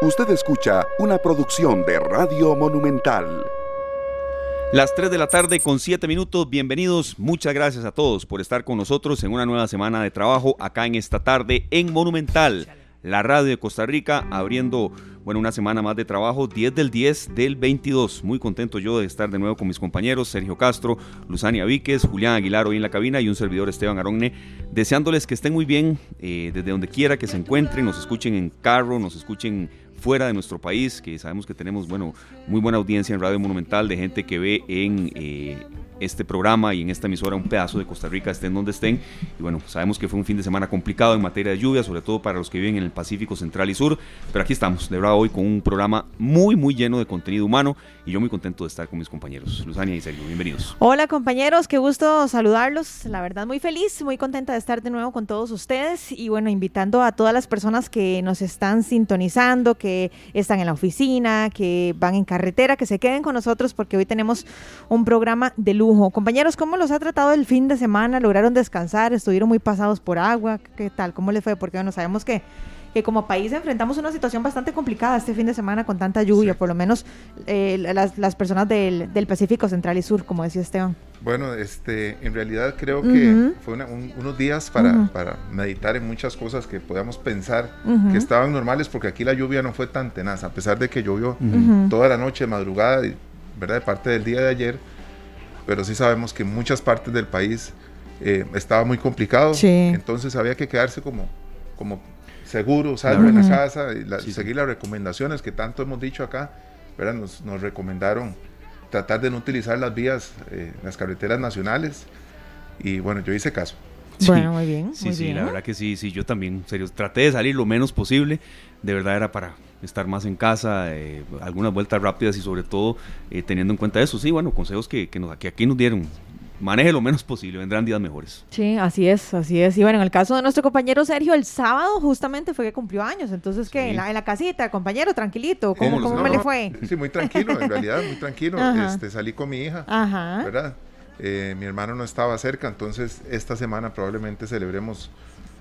Usted escucha una producción de Radio Monumental. Las 3 de la tarde con 7 minutos, bienvenidos, muchas gracias a todos por estar con nosotros en una nueva semana de trabajo acá en esta tarde en Monumental, la radio de Costa Rica, abriendo bueno, una semana más de trabajo, 10 del 10 del 22. Muy contento yo de estar de nuevo con mis compañeros Sergio Castro, Luzania Víquez, Julián Aguilar hoy en la cabina y un servidor Esteban Aronne, deseándoles que estén muy bien eh, desde donde quiera que se encuentren, nos escuchen en carro, nos escuchen fuera de nuestro país, que sabemos que tenemos, bueno, muy buena audiencia en Radio Monumental de gente que ve en eh, este programa y en esta emisora un pedazo de Costa Rica, estén donde estén. Y bueno, sabemos que fue un fin de semana complicado en materia de lluvia, sobre todo para los que viven en el Pacífico Central y Sur, pero aquí estamos, de verdad, hoy con un programa muy, muy lleno de contenido humano y yo muy contento de estar con mis compañeros. Luzania y Sergio, bienvenidos. Hola compañeros, qué gusto saludarlos, la verdad muy feliz, muy contenta de estar de nuevo con todos ustedes y bueno, invitando a todas las personas que nos están sintonizando, que están en la oficina, que van en carretera, que se queden con nosotros porque hoy tenemos un programa de luz Compañeros, ¿cómo los ha tratado el fin de semana? ¿Lograron descansar? ¿Estuvieron muy pasados por agua? ¿Qué tal? ¿Cómo les fue? Porque bueno, sabemos que, que como país enfrentamos una situación bastante complicada este fin de semana con tanta lluvia, por lo menos eh, las, personas del, Pacífico Central y Sur, como decía Esteban. Bueno, este, en realidad creo que fue unos días para, para, meditar en muchas cosas que podíamos pensar que estaban normales, porque aquí la lluvia no fue tan tenaz, a pesar de que llovió toda la noche, madrugada, ¿verdad? De parte del día de ayer pero sí sabemos que en muchas partes del país eh, estaba muy complicado. Entonces había que quedarse como, como seguro, salvo en la casa y, seguir las recomendaciones que tanto hemos dicho acá. ¿verdad? Nos, nos recomendaron tratar de no utilizar las vías, eh, las carreteras nacionales. Y bueno, yo hice caso. Bueno, muy bien. Sí, sí, la verdad que sí, sí, yo también, serio, traté de salir lo menos posible. De verdad era para estar más en casa, eh, algunas vueltas rápidas y sobre todo eh, teniendo en cuenta eso. Sí, bueno, consejos que, que, nos, que aquí nos dieron. Maneje lo menos posible, vendrán días mejores. Sí, así es, así es. Y bueno, en el caso de nuestro compañero Sergio, el sábado justamente fue que cumplió años. Entonces, ¿qué? En, la, en, la, casita, compañero, tranquilito. ¿Cómo, ¿cómo me le fue? Sí, muy tranquilo, en realidad, muy tranquilo. Este, salí con mi hija, Ajá. ¿verdad? Eh, mi hermano no estaba cerca, entonces esta semana probablemente celebremos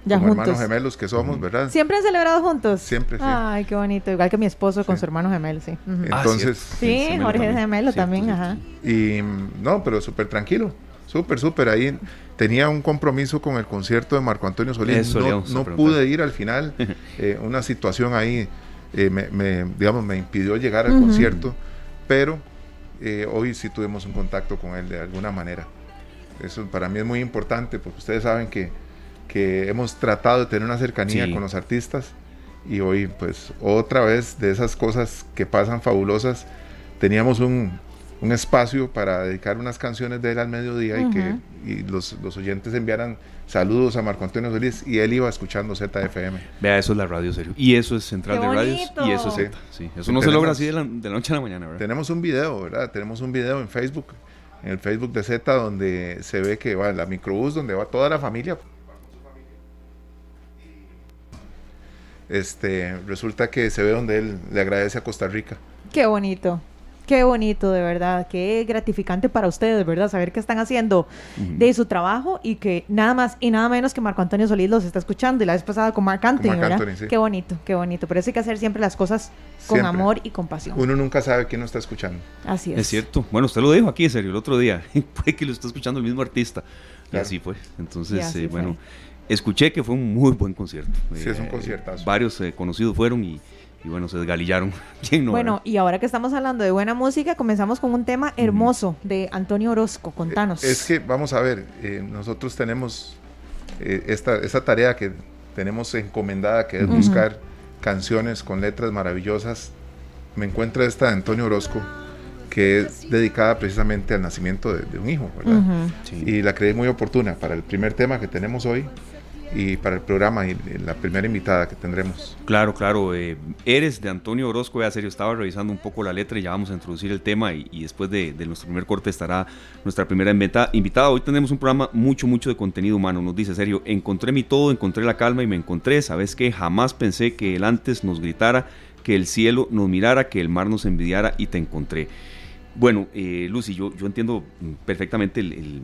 como hermanos gemelos que somos, ¿verdad? ¿Siempre han celebrado juntos? Siempre, sí. Ay, qué bonito. Igual que mi esposo con su hermano gemelo, sí. Entonces... sí, Jorge gemelo también, ajá. Y no, pero súper tranquilo. Súper, súper. Ahí tenía un compromiso con el concierto de Marco Antonio Solís. no, pude ir al final. Eh, una situación ahí eh, me, digamos, me impidió llegar al concierto. Pero eh, hoy sí tuvimos un contacto con él de alguna manera. Eso para mí es muy importante porque ustedes saben que que hemos tratado de tener una cercanía con los artistas y hoy pues otra vez de esas cosas que pasan fabulosas teníamos un, un espacio para dedicar unas canciones de él al mediodía y que y los, los, oyentes enviaran saludos a Marco Antonio Solís y él iba escuchando ZFM. Vea, eso es la radio serio. Y eso es Central de Radios y eso es Sí. Eso no se logra así de la, de la, noche a la mañana, ¿verdad? Tenemos un video, ¿verdad? Tenemos un video en Facebook, en el Facebook de Z donde se ve que va la microbús donde va toda la familia. Este, resulta que se ve donde él le agradece a Costa Rica. Qué bonito. Qué bonito, de verdad. Qué gratificante para ustedes, ¿verdad? Saber que están haciendo de su trabajo y que nada más y nada menos que Marco Antonio Solís los está escuchando. Y la vez pasada con Marc Anthony, ¿verdad? Qué bonito, qué bonito. Pero eso hay que hacer siempre las cosas con amor y compasión. Uno nunca sabe quién nos está escuchando. Así es. Es cierto. Bueno, usted lo dijo aquí, en serio, el otro día. Puede que lo está escuchando el mismo artista. Y así fue. Entonces, eh, bueno escuché que fue un muy buen concierto. Sí, es un eh, concierto. varios eh, conocidos fueron y, bueno, se desgalillaron. bueno, y ahora que estamos hablando de buena música, comenzamos con un tema hermoso de Antonio Orozco. Contanos. Es que, vamos a ver, eh, nosotros tenemos esta, esta, tarea que tenemos encomendada, que es buscar canciones con letras maravillosas. Me encuentra esta de Antonio Orozco que es dedicada precisamente al nacimiento de, un hijo, ¿verdad? Y la creí muy oportuna para el primer tema que tenemos hoy, y para el programa y la primera invitada que tendremos. Claro, claro. Eh, eres de Antonio Orozco, ya serio, estaba revisando un poco la letra y ya vamos a introducir el tema y, después de, nuestro primer corte estará nuestra primera invitada. Hoy tenemos un programa mucho, mucho de contenido humano. Nos dice, serio, encontré mi todo, encontré la calma y me encontré. ¿Sabes qué? Jamás pensé que el antes nos gritara, que el cielo nos mirara, que el mar nos envidiara y te encontré. Bueno, eh, Lucy, yo, yo entiendo perfectamente el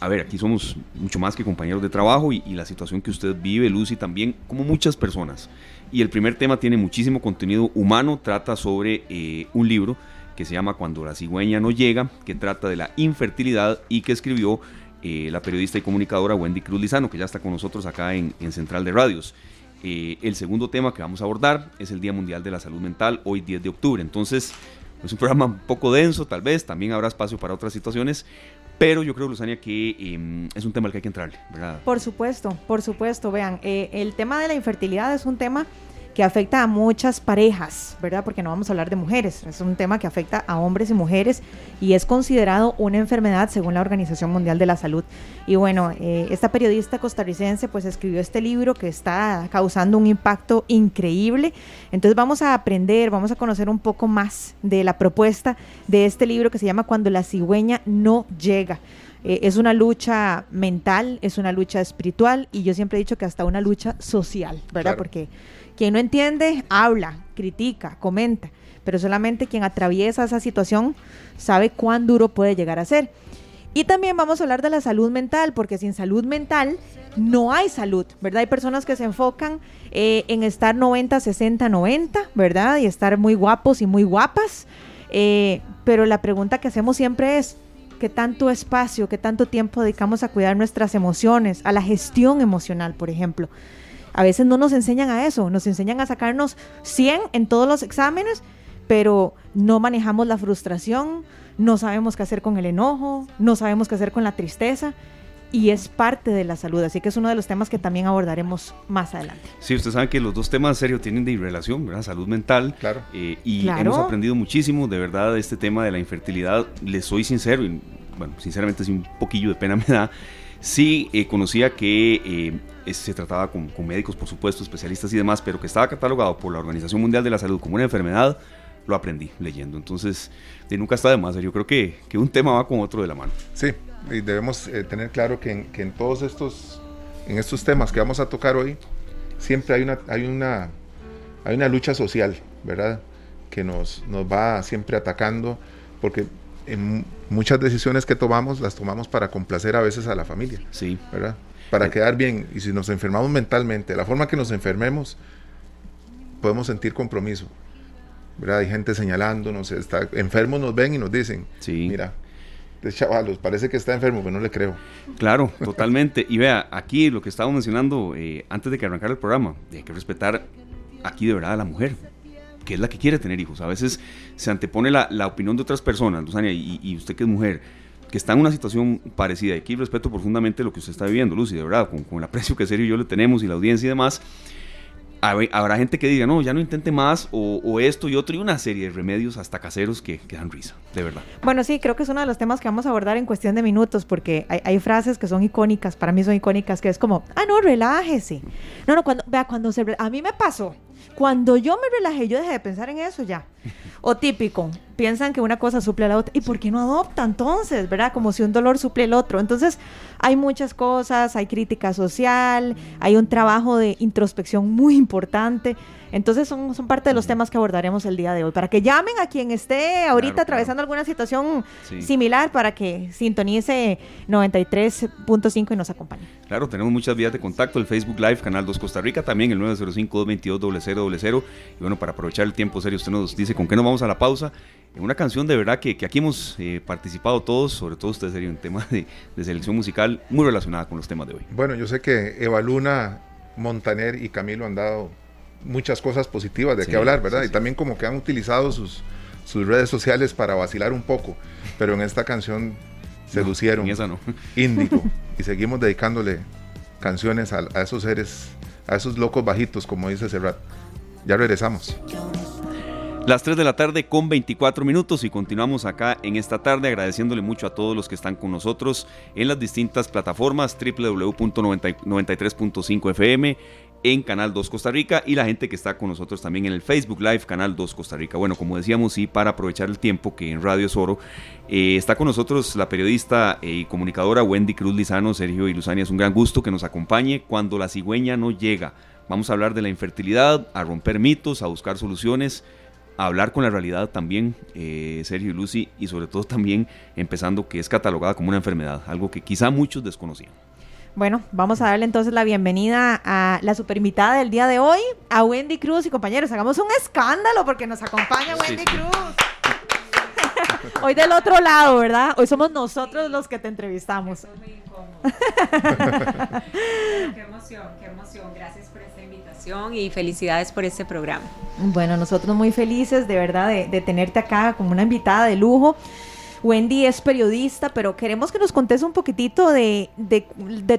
a ver, aquí somos mucho más que compañeros de trabajo y, la situación que usted vive, Lucy, también, como muchas personas. Y el primer tema tiene muchísimo contenido humano, trata sobre eh, un libro que se llama Cuando la cigüeña no llega, que trata de la infertilidad y que escribió eh, la periodista y comunicadora Wendy Cruz Lizano, que ya está con nosotros acá en, Central de Radios. Eh, el segundo tema que vamos a abordar es el Día Mundial de la Salud Mental, hoy 10 de octubre. Entonces, es un programa un poco denso, tal vez, también habrá espacio para otras situaciones, pero yo creo, Luzania, que em, es un tema al que hay que entrarle, ¿verdad? Por supuesto, por supuesto. Vean, eh, el tema de la infertilidad es un tema que afecta a muchas parejas, ¿verdad? Porque no vamos a hablar de mujeres, es un tema que afecta a hombres y mujeres y es considerado una enfermedad según la Organización Mundial de la Salud. Y bueno, eh, esta periodista costarricense pues escribió este libro que está causando un impacto increíble. Entonces vamos a aprender, vamos a conocer un poco más de la propuesta de este libro que se llama Cuando la cigüeña no llega. Eh, es una lucha mental, es una lucha espiritual y yo siempre he dicho que hasta una lucha social, ¿verdad? Porque quien no entiende, habla, critica, comenta, pero solamente quien atraviesa esa situación sabe cuán duro puede llegar a ser. Y también vamos a hablar de la salud mental, porque sin salud mental no hay salud, ¿verdad? Hay personas que se enfocan eh, en estar 90, 60, 90, ¿verdad? Y estar muy guapos y muy guapas. Eh, pero la pregunta que hacemos siempre es, ¿qué tanto espacio, qué tanto tiempo dedicamos a cuidar nuestras emociones, a la gestión emocional, por ejemplo? A veces no nos enseñan a eso, nos enseñan a sacarnos 100 en todos los exámenes, pero no manejamos la frustración, no sabemos qué hacer con el enojo, no sabemos qué hacer con la tristeza y es parte de la salud, así que es uno de los temas que también abordaremos más adelante. Sí, usted sabe que los dos temas serios tienen de relación, ¿verdad? Salud mental. Claro. Eh, y hemos aprendido muchísimo, de verdad, de este tema de la infertilidad. Les soy sincero, y bueno, sinceramente sí un poquillo de pena me da. Sí, eh, conocía que eh, se trataba con, médicos, por supuesto, especialistas y demás, pero que estaba catalogado por la Organización Mundial de la Salud como una enfermedad, lo aprendí leyendo. Entonces, nunca está de más. Yo creo que, que, un tema va con otro de la mano. Sí, y debemos eh, tener claro que en, que en, todos estos, en estos temas que vamos a tocar hoy, siempre hay una, hay una, hay una lucha social, ¿verdad? Que nos, nos va siempre atacando, porque en muchas decisiones que tomamos las tomamos para complacer a veces a la familia. Sí. ¿Verdad? para eh, quedar bien. Y si nos enfermamos mentalmente, la forma que nos enfermemos, podemos sentir compromiso. ¿verdad? Hay gente señalándonos, está, enfermos nos ven y nos dicen, sí. mira, este chavalos, parece que está enfermo, pero no le creo. Claro, totalmente. y vea, aquí lo que estaba mencionando eh, antes de que arrancara el programa, hay que respetar aquí de verdad a la mujer, que es la que quiere tener hijos. A veces se antepone la, la opinión de otras personas, Luzania, y, y usted que es mujer, que está en una situación parecida. Y aquí respeto profundamente lo que usted está viviendo, Lucy, de verdad, con, el aprecio que serio yo le tenemos y la audiencia y demás. Habrá gente que diga, no, ya no intente más, o, esto y otro, y una serie de remedios hasta caseros que, que, dan risa, de verdad. Bueno, sí, creo que es uno de los temas que vamos a abordar en cuestión de minutos, porque hay, frases que son icónicas, para mí son icónicas, que es como, ah, no, relájese. No, no, cuando, vea, cuando se... A mí me pasó, cuando yo me relajé, yo dejé de pensar en eso ya. O típico, piensan que una cosa suple a la otra. ¿Y por qué no adopta entonces? ¿Verdad? Como si un dolor suple el otro. Entonces, hay muchas cosas, hay crítica social, hay un trabajo de introspección muy importante. Entonces son, son parte de los temas que abordaremos el día de hoy. Para que llamen a quien esté ahorita atravesando alguna situación similar para que sintonice 93.5 y nos acompañe. Claro, tenemos muchas vías de contacto, el Facebook Live, Canal 2 Costa Rica, también el 905-222-0000. Y bueno, para aprovechar el tiempo serio, usted nos dice con qué nos vamos a la pausa. En una canción de verdad que, que aquí hemos eh, participado todos, sobre todo usted serio, en tema de, de selección musical muy relacionada con los temas de hoy. Bueno, yo sé que Eva Luna, Montaner y Camilo han dado muchas cosas positivas de qué hablar, ¿verdad? Y también como que han utilizado sus, sus redes sociales para vacilar un poco, pero en esta canción seducieron no, esa no. Índigo y seguimos dedicándole canciones a, esos seres, a esos locos bajitos, como dice Serrat. Ya regresamos. Las 3 de la tarde con 24 minutos y continuamos acá en esta tarde agradeciéndole mucho a todos los que están con nosotros en las distintas plataformas www.93.5 FM, en Canal 2 Costa Rica y la gente que está con nosotros también en el Facebook Live Canal 2 Costa Rica. Bueno, como decíamos, y para aprovechar el tiempo que en Radio Soro eh, está con nosotros la periodista eh, y comunicadora Wendy Cruz Lizano, Sergio y Luzania, es un gran gusto que nos acompañe cuando la cigüeña no llega. Vamos a hablar de la infertilidad, a romper mitos, a buscar soluciones hablar con la realidad también, eh, Sergio y Lucy, y sobre todo también empezando que es catalogada como una enfermedad, algo que quizá muchos desconocían. Bueno, vamos a darle entonces la bienvenida a la super invitada del día de hoy, a Wendy Cruz y compañeros. Hagamos un escándalo porque nos acompaña Wendy Cruz. Hoy del otro lado, ¿verdad? Hoy somos nosotros los que te entrevistamos. qué emoción, qué emoción. Gracias por esta invitación y felicidades por este programa. Bueno, nosotros muy felices de verdad de, de tenerte acá como una invitada de lujo. Wendy es periodista, pero queremos que nos contes un poquitito de,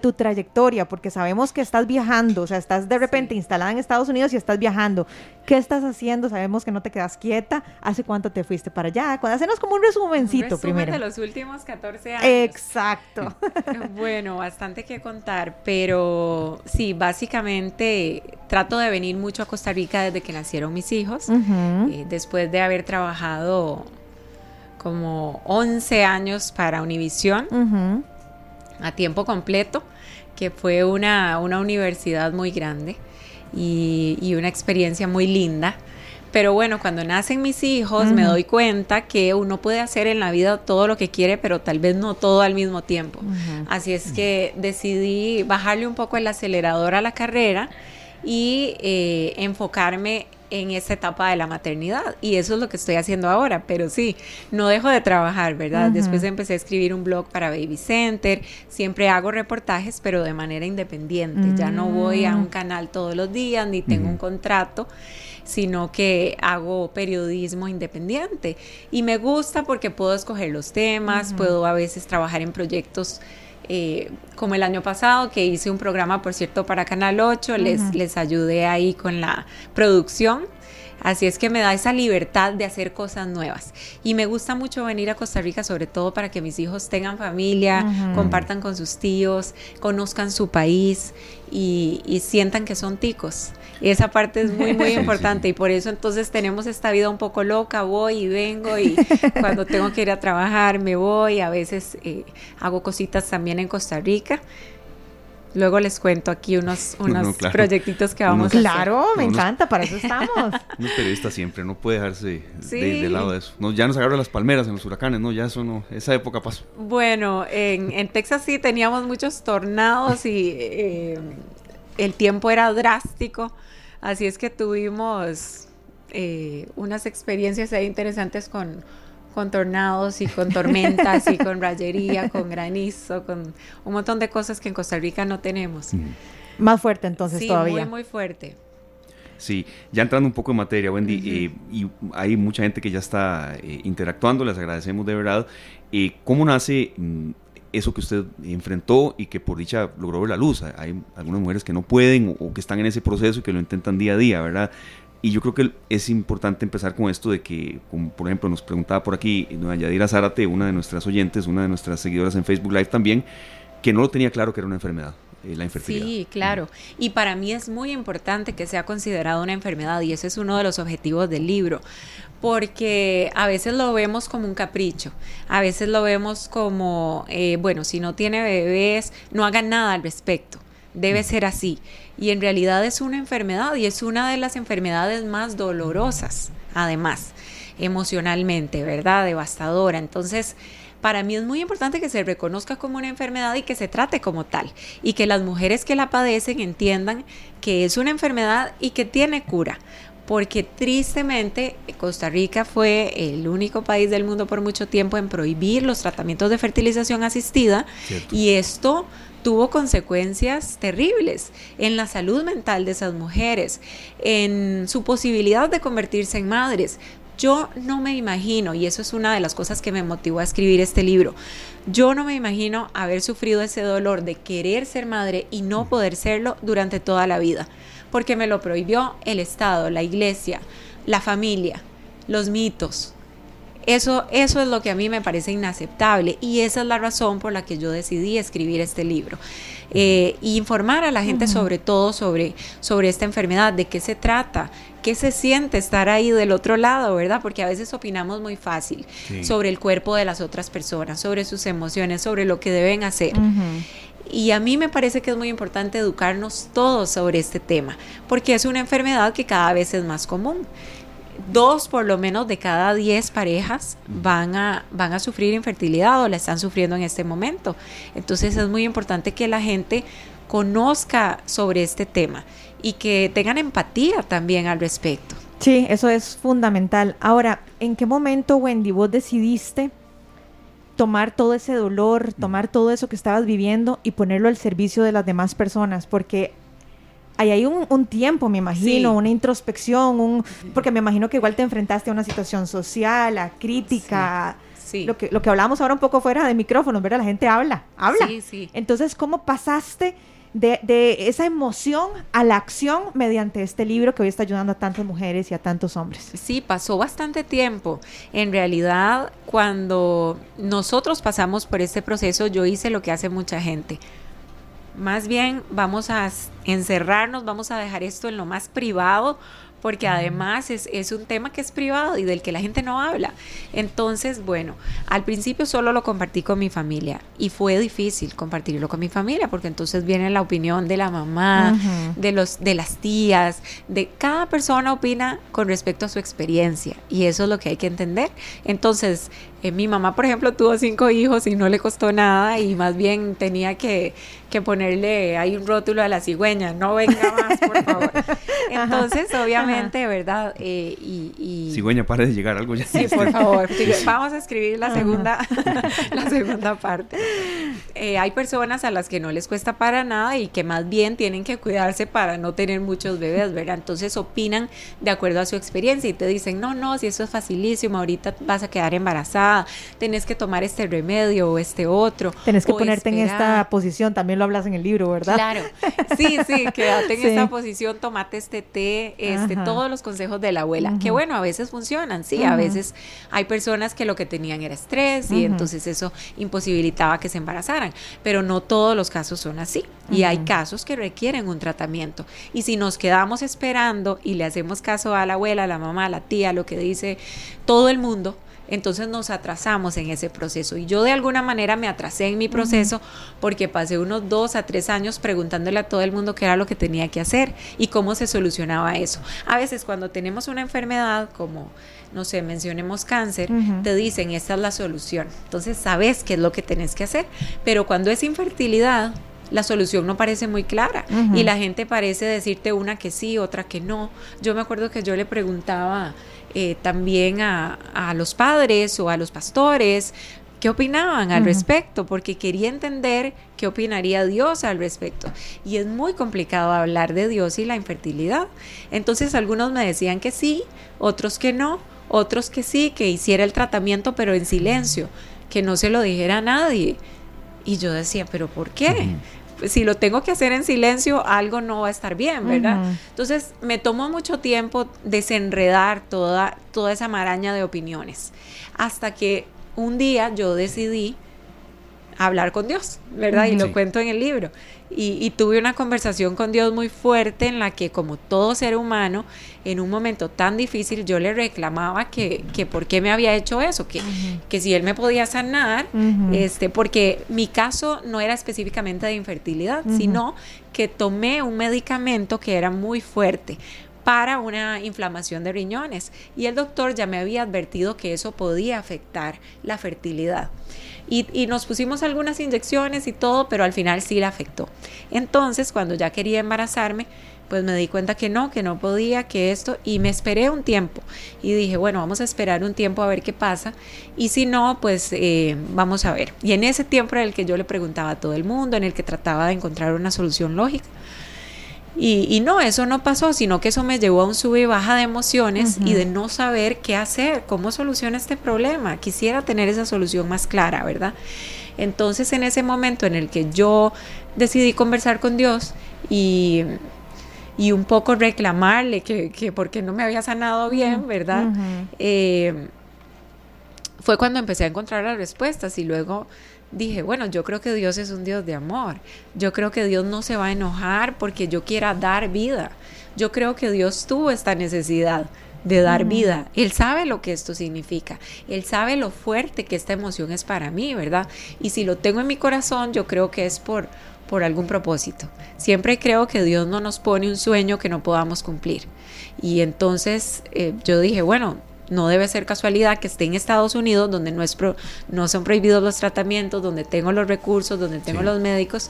tu trayectoria, porque sabemos que estás viajando, o sea, estás de repente instalada en Estados Unidos y estás viajando. ¿Qué estás haciendo? Sabemos que no te quedas quieta. ¿Hace cuánto te fuiste para allá? Hacenos como un resumencito un resumen de los últimos 14 años. Exacto. bueno, bastante que contar, pero sí, básicamente trato de venir mucho a Costa Rica desde que nacieron mis hijos. Eh, después de haber trabajado como 11 años para Univisión a tiempo completo, que fue una, universidad muy grande y, una experiencia muy linda. Pero bueno, cuando nacen mis hijos me doy cuenta que uno puede hacer en la vida todo lo que quiere, pero tal vez no todo al mismo tiempo. Así es que decidí bajarle un poco el acelerador a la carrera y eh, enfocarme en esa etapa de la maternidad y eso es lo que estoy haciendo ahora, pero sí, no dejo de trabajar, ¿verdad? Después empecé a escribir un blog para Baby Center, siempre hago reportajes, pero de manera independiente, ya no voy a un mm. canal todos los días ni tengo un contrato sino que hago periodismo independiente y me gusta porque puedo escoger los temas, puedo a veces trabajar en proyectos eh, como el año pasado, que hice un programa, por cierto, para Canal 8, les, les ayudé ahí con la producción. Así es que me da esa libertad de hacer cosas nuevas. Y me gusta mucho venir a Costa Rica, sobre todo para que mis hijos tengan familia, compartan con sus tíos, conozcan su país y, sientan que son ticos. Y esa parte es muy, muy importante. Y por eso entonces tenemos esta vida un poco loca, voy y vengo y cuando tengo que ir a trabajar me voy, a veces eh, hago cositas también en Costa Rica. Luego les cuento aquí unos, unos proyectitos que vamos a hacer. Claro, me encanta, para eso estamos. Un periodista siempre, no puede dejarse de, lado de eso. No, ya nos agarran las palmeras en los huracanes, ¿no? Ya eso no, esa época pasó. Bueno, en, en Texas sí teníamos muchos tornados y eh, el tiempo era drástico, así es que tuvimos eh, unas experiencias ahí interesantes con con tornados y con tormentas y con rayería, con granizo, con un montón de cosas que en Costa Rica no tenemos. Más fuerte entonces sí, todavía. Muy, muy fuerte. Sí, ya entrando un poco en materia, Wendy, eh, y hay mucha gente que ya está eh, interactuando, les agradecemos de verdad. Eh, ¿Cómo nace mm, eso que usted enfrentó y que por dicha logró ver la luz? Hay algunas mujeres que no pueden o, que están en ese proceso y que lo intentan día a día, ¿verdad? Y yo creo que es importante empezar con esto de que, por ejemplo nos preguntaba por aquí Yadira Zárate, una de nuestras oyentes, una de nuestras seguidoras en Facebook Live también, que no lo tenía claro que era una enfermedad. Eh, la infertilidad. Sí, claro. Y para mí es muy importante que sea considerado una enfermedad y ese es uno de los objetivos del libro, porque a veces lo vemos como un capricho, a veces lo vemos como, eh, bueno, si no tiene bebés, no hagan nada al respecto debe ser así. Y en realidad es una enfermedad y es una de las enfermedades más dolorosas, además, emocionalmente, ¿verdad? Devastadora. Entonces, para mí es muy importante que se reconozca como una enfermedad y que se trate como tal. Y que las mujeres que la padecen entiendan que es una enfermedad y que tiene cura porque tristemente Costa Rica fue el único país del mundo por mucho tiempo en prohibir los tratamientos de fertilización asistida y esto tuvo consecuencias terribles en la salud mental de esas mujeres, en su posibilidad de convertirse en madres. Yo no me imagino, y eso es una de las cosas que me motivó a escribir este libro, yo no me imagino haber sufrido ese dolor de querer ser madre y no poder serlo durante toda la vida, porque me lo prohibió el Estado, la iglesia, la familia, los mitos, eso, eso es lo que a mí me parece inaceptable y esa es la razón por la que yo decidí escribir este libro. Eh, informar a la gente sobre todo sobre, sobre esta enfermedad, de qué se trata, qué se siente estar ahí del otro lado, ¿verdad? Porque a veces opinamos muy fácil sobre el cuerpo de las otras personas, sobre sus emociones, sobre lo que deben hacer. Y a mí me parece que es muy importante educarnos todos sobre este tema, porque es una enfermedad que cada vez es más común dos por lo menos de cada diez parejas van a, van a sufrir infertilidad o la están sufriendo en este momento. Entonces es muy importante que la gente conozca sobre este tema y que tengan empatía también al respecto. Sí, eso es fundamental. Ahora, ¿en qué momento, Wendy, vos decidiste tomar todo ese dolor, tomar todo eso que estabas viviendo y ponerlo al servicio de las demás personas? Porque ahí hay un, tiempo, me imagino, una introspección, un, porque me imagino que igual te enfrentaste a una situación social, a crítica. Sí. Lo, que, lo que hablábamos ahora un poco fuera de micrófonos, ¿verdad? La gente habla, habla. Sí, sí. Entonces, ¿cómo pasaste de, esa emoción a la acción mediante este libro que hoy está ayudando a tantas mujeres y a tantos hombres. Sí, pasó bastante tiempo. En realidad, cuando nosotros pasamos por este proceso, yo hice lo que hace mucha gente. Más bien vamos a encerrarnos, vamos a dejar esto en lo más privado porque además es, un tema que es privado y del que la gente no habla. Entonces, bueno, al principio solo lo compartí con mi familia y fue difícil compartirlo con mi familia porque entonces viene la opinión de la mamá, de, los, de las tías, de cada persona opina con respecto a su experiencia y eso es lo que hay que entender. Entonces, eh, mi mamá, por ejemplo, tuvo cinco hijos y no le costó nada y más bien tenía que, ponerle ahí un rótulo a la cigüeña, no venga más, por favor. Entonces, obviamente, ¿verdad? Eh, y, Cigüeña, pare de llegar algo ya. Sí, por favor. Vamos a escribir la segunda, la segunda parte. Eh, hay personas a las que no les cuesta para nada y que más bien tienen que cuidarse para no tener muchos bebés, ¿verdad? Entonces opinan de acuerdo a su experiencia y te dicen, no, no, si eso es facilísimo, ahorita vas a quedar embarazada tenés que tomar este remedio o este otro. Tenés que ponerte en esta posición, también lo hablas en el libro, ¿verdad? Claro, sí, sí, quédate en esta posición, tomate este té, este, todos los consejos de la abuela, que bueno, a veces funcionan, sí, a veces hay personas que lo que tenían era estrés y entonces eso imposibilitaba que se embarazaran, pero no todos los casos son así y hay casos que requieren un tratamiento y si nos quedamos esperando y le hacemos caso a la abuela, a la mamá, a la tía, lo que dice todo el mundo, entonces nos atrasamos en ese proceso. Y yo de alguna manera me atrasé en mi proceso porque pasé unos dos a tres años preguntándole a todo el mundo qué era lo que tenía que hacer y cómo se solucionaba eso. A veces cuando tenemos una enfermedad como no sé, mencionemos cáncer, te dicen, esta es la solución. Entonces sabes qué es lo que tenés que hacer. Pero cuando es infertilidad, la solución no parece muy clara y la gente parece decirte una que sí, otra que no. Yo me acuerdo que yo le preguntaba eh, también a, los padres o a los pastores qué opinaban al respecto, porque quería entender qué opinaría Dios al respecto. Y es muy complicado hablar de Dios y la infertilidad. Entonces algunos me decían que sí, otros que no, otros que sí, que hiciera el tratamiento pero en silencio, que no se lo dijera a nadie. Y yo decía, pero ¿por qué? Si lo tengo que hacer en silencio, algo no va a estar bien, ¿verdad? Entonces, me tomó mucho tiempo desenredar toda, toda esa maraña de opiniones, hasta que un día yo decidí hablar con Dios, ¿verdad? Y lo cuento en el libro. Y, tuve una conversación con Dios muy fuerte en la que como todo ser humano, en un momento tan difícil, yo le reclamaba que, que por qué me había hecho eso, que, que si él me podía sanar, este, porque mi caso no era específicamente de infertilidad, sino que tomé un medicamento que era muy fuerte para una inflamación de riñones y el doctor ya me había advertido que eso podía afectar la fertilidad. Y, nos pusimos algunas inyecciones y todo, pero al final sí la afectó. Entonces, cuando ya quería embarazarme, pues me di cuenta que no, que no podía, que esto, y me esperé un tiempo. Y dije, bueno, vamos a esperar un tiempo a ver qué pasa, y si no, pues eh, vamos a ver. Y en ese tiempo era el que yo le preguntaba a todo el mundo, en el que trataba de encontrar una solución lógica. Y, no, eso no pasó, sino que eso me llevó a un sube y baja de emociones y de no saber qué hacer, cómo soluciona este problema. Quisiera tener esa solución más clara, ¿verdad? Entonces en ese momento en el que yo decidí conversar con Dios y, y un poco reclamarle que, que porque no me había sanado bien, ¿verdad? Eh, fue cuando empecé a encontrar las respuestas y luego dije, bueno, yo creo que Dios es un Dios de amor. Yo creo que Dios no se va a enojar porque yo quiera dar vida. Yo creo que Dios tuvo esta necesidad de dar vida. Él sabe lo que esto significa. Él sabe lo fuerte que esta emoción es para mí, ¿verdad? Y si lo tengo en mi corazón, yo creo que es por por algún propósito. Siempre creo que Dios no nos pone un sueño que no podamos cumplir. Y entonces eh, yo dije, bueno, no debe ser casualidad que esté en Estados Unidos, donde no, es no son prohibidos los tratamientos, donde tengo los recursos, donde tengo los médicos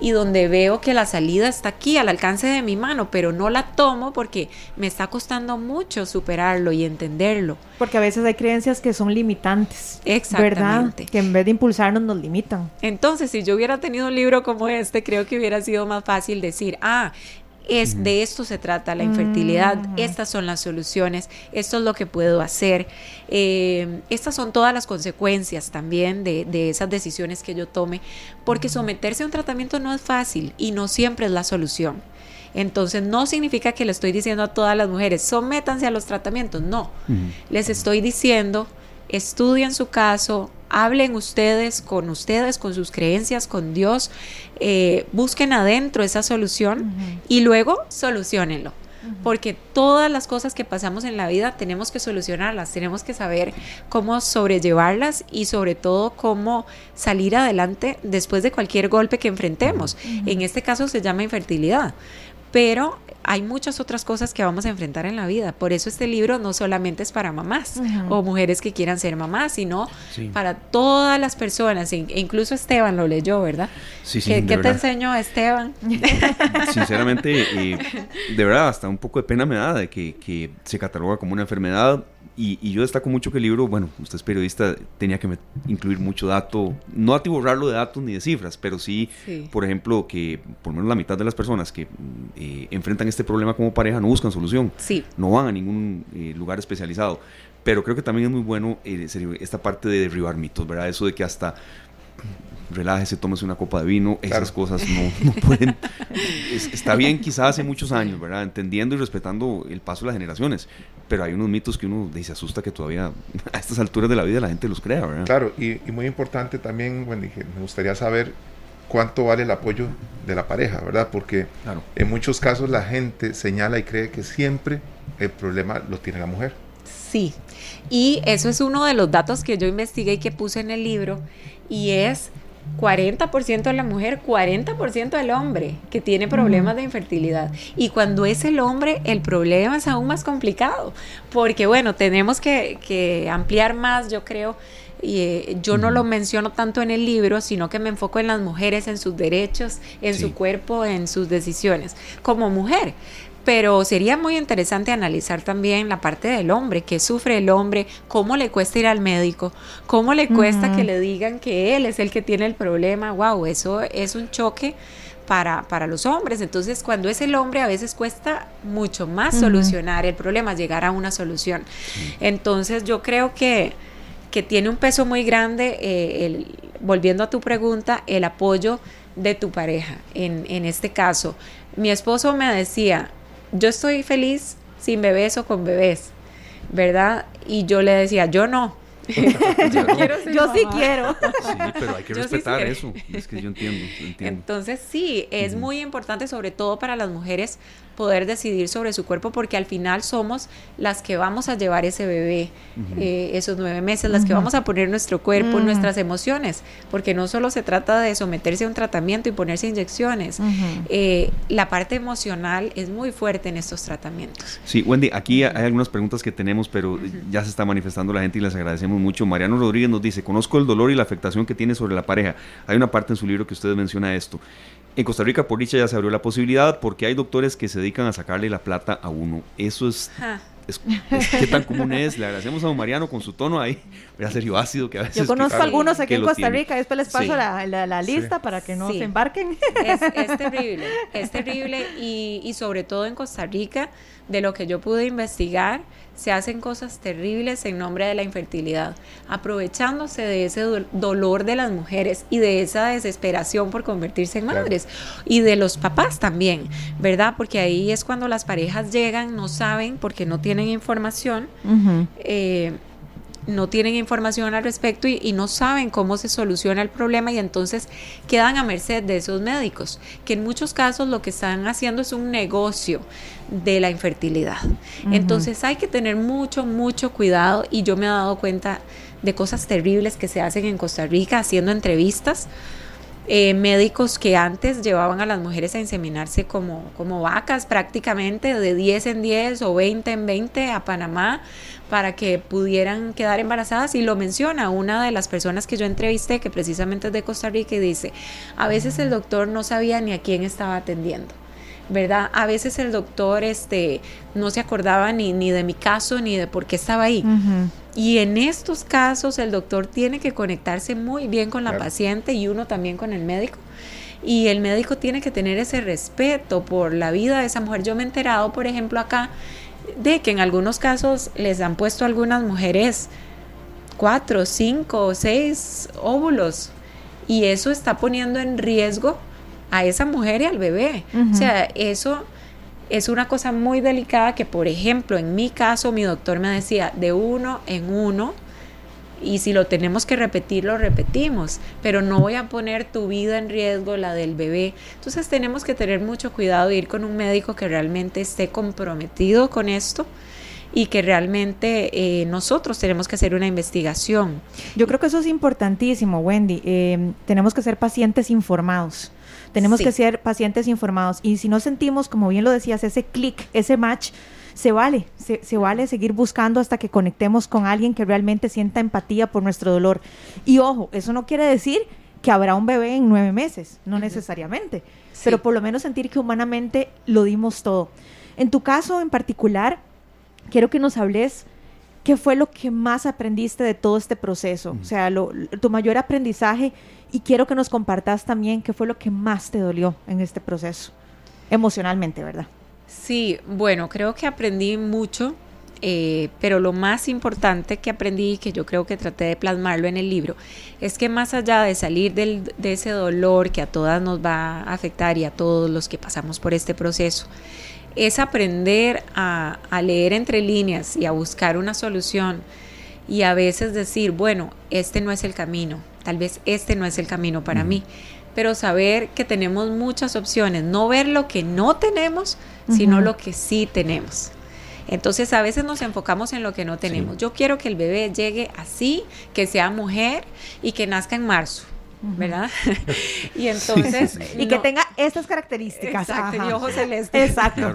y donde veo que la salida está aquí al alcance de mi mano, pero no la tomo porque me está costando mucho superarlo y entenderlo. Porque a veces hay creencias que son limitantes. Exactamente. ¿verdad? Que en vez de impulsarnos nos limitan. Entonces, si yo hubiera tenido un libro como este, creo que hubiera sido más fácil decir, ah, es, De esto se trata la infertilidad, estas son las soluciones, esto es lo que puedo hacer. Eh, estas son todas las consecuencias también de, de, esas decisiones que yo tome, porque someterse a un tratamiento no es fácil y no siempre es la solución. Entonces no significa que le estoy diciendo a todas las mujeres, sométanse a los tratamientos, no. Les estoy diciendo, estudien su caso, hablen ustedes con ustedes, con sus creencias, con Dios, eh, busquen adentro esa solución y luego solucionenlo. Porque todas las cosas que pasamos en la vida tenemos que solucionarlas, tenemos que saber cómo sobrellevarlas y sobre todo cómo salir adelante después de cualquier golpe que enfrentemos. En este caso se llama infertilidad pero hay muchas otras cosas que vamos a enfrentar en la vida. Por eso este libro no solamente es para mamás o mujeres que quieran ser mamás, sino para todas las personas. E incluso Esteban lo leyó, ¿verdad? Sí, sí. ¿Qué, te enseñó Esteban? Sinceramente, de verdad, hasta un poco de pena me da de que, que se cataloga como una enfermedad y, yo destaco mucho que el libro, bueno, usted es periodista, tenía que incluir mucho dato, no atiborrarlo de datos ni de cifras, pero sí, por ejemplo, que por lo menos la mitad de las personas que eh, enfrentan este problema como pareja no buscan solución, sí. no van a ningún eh, lugar especializado. Pero creo que también es muy bueno eh, esta parte de derribar mitos, ¿verdad? Eso de que hasta relájese, tómese una copa de vino, esas cosas no, pueden. está bien quizás hace muchos años, ¿verdad? Entendiendo y respetando el paso de las generaciones, pero hay unos mitos que uno se asusta que todavía a estas alturas de la vida la gente los crea, ¿verdad? Claro, y, muy importante también, bueno, me gustaría saber cuánto vale el apoyo de la pareja, ¿verdad? Porque en muchos casos la gente señala y cree que siempre el problema lo tiene la mujer. Sí, y eso es uno de los datos que yo investigué y que puse en el libro, y es 40% de la mujer, 40% del hombre que tiene problemas de infertilidad. Y cuando es el hombre, el problema es aún más complicado, porque bueno, tenemos que, ampliar más, yo creo, y eh, yo no lo menciono tanto en el libro, sino que me enfoco en las mujeres, en sus derechos, en su cuerpo, en sus decisiones. Como mujer pero sería muy interesante analizar también la parte del hombre, qué sufre el hombre, cómo le cuesta ir al médico, cómo le cuesta que le digan que él es el que tiene el problema. Wow, eso es un choque para, para los hombres. Entonces, cuando es el hombre, a veces cuesta mucho más solucionar el problema, llegar a una solución. Entonces, yo creo que, que tiene un peso muy grande, eh, el, volviendo a tu pregunta, el apoyo de tu pareja. En, en este caso, mi esposo me decía, yo estoy feliz sin bebés o con bebés, ¿verdad? Y yo le decía, yo no. yo, sí quiero. Sí, pero hay que respetar eso. Es que yo entiendo, Entonces sí, es muy importante, sobre todo para las mujeres, poder decidir sobre su cuerpo porque al final somos las que vamos a llevar ese bebé eh, esos nueve meses, las que vamos a poner nuestro cuerpo, mm. nuestras emociones, porque no solo se trata de someterse a un tratamiento y ponerse inyecciones, eh, la parte emocional es muy fuerte en estos tratamientos. Sí, Wendy, aquí hay algunas preguntas que tenemos, pero ya se está manifestando la gente y les agradecemos mucho. Mariano Rodríguez nos dice, conozco el dolor y la afectación que tiene sobre la pareja. Hay una parte en su libro que usted menciona esto. En Costa Rica, por dicha, ya se abrió la posibilidad porque hay doctores que se dedican a sacarle la plata a uno. Eso es, qué tan común es. Le agradecemos a don Mariano con su tono ahí, a serio ácido que a veces. Yo conozco algunos aquí en Costa Rica, después les paso la, lista para que no se embarquen. Es, terrible, es terrible y, y sobre todo en Costa Rica, de lo que yo pude investigar se hacen cosas terribles en nombre de la infertilidad, aprovechándose de ese dolor de las mujeres y de esa desesperación por convertirse en madres. Y de los papás también, ¿verdad? Porque ahí es cuando las parejas llegan, no saben porque no tienen información no tienen información al respecto y, no saben cómo se soluciona el problema y entonces quedan a merced de esos médicos, que en muchos casos lo que están haciendo es un negocio de la infertilidad. Entonces hay que tener mucho, mucho cuidado y yo me he dado cuenta de cosas terribles que se hacen en Costa Rica haciendo entrevistas eh, médicos que antes llevaban a las mujeres a inseminarse como, como vacas prácticamente de 10 en 10 o 20 en 20 a Panamá para que pudieran quedar embarazadas y lo menciona una de las personas que yo entrevisté que precisamente es de Costa Rica y dice, a veces el doctor no sabía ni a quién estaba atendiendo. ¿Verdad? A veces el doctor este, no se acordaba ni, ni de mi caso ni de por qué estaba ahí. Y en estos casos el doctor tiene que conectarse muy bien con la paciente y uno también con el médico. Y el médico tiene que tener ese respeto por la vida de esa mujer. Yo me he enterado, por ejemplo, acá, de que en algunos casos les han puesto a algunas mujeres cuatro, cinco, seis óvulos. Y eso está poniendo en riesgo a esa mujer y al bebé. O sea, eso es una cosa muy delicada que, por ejemplo, en mi caso, mi doctor me decía, de uno en uno, y si lo tenemos que repetir, lo repetimos, pero no voy a poner tu vida en riesgo, la del bebé. Entonces tenemos que tener mucho cuidado de ir con un médico que realmente esté comprometido con esto y que realmente eh, nosotros tenemos que hacer una investigación. Yo creo que eso es importantísimo, Wendy. Eh, tenemos que ser pacientes informados. Tenemos que ser pacientes informados. Y si no sentimos, como bien lo decías, ese clic, ese match, se vale, se, vale seguir buscando hasta que conectemos con alguien que realmente sienta empatía por nuestro dolor. Y ojo, eso no quiere decir que habrá un bebé en nueve meses, no necesariamente, pero por lo menos sentir que humanamente lo dimos todo. En tu caso en particular, quiero que nos hables qué fue lo que más aprendiste de todo este proceso, o sea, tu mayor aprendizaje y quiero que nos compartas también qué fue lo que más te dolió en este proceso, emocionalmente, ¿verdad? Sí, bueno, creo que aprendí mucho, eh, pero lo más importante que aprendí, que yo creo que traté de plasmarlo en el libro, es que más allá de salir del, de ese dolor que a todas nos va a afectar y a todos los que pasamos por este proceso, es aprender a, a leer entre líneas y a buscar una solución y a veces decir, bueno, este no es el camino, tal vez este no es el camino para mí, pero saber que tenemos muchas opciones, no ver lo que no tenemos, sino lo que sí tenemos. Entonces a veces nos enfocamos en lo que no tenemos. Yo quiero que el bebé llegue así, que sea mujer y que nazca en marzo. ¿Verdad? y entonces... y que tenga estas características. Exacto, y ojos celestes. Exacto.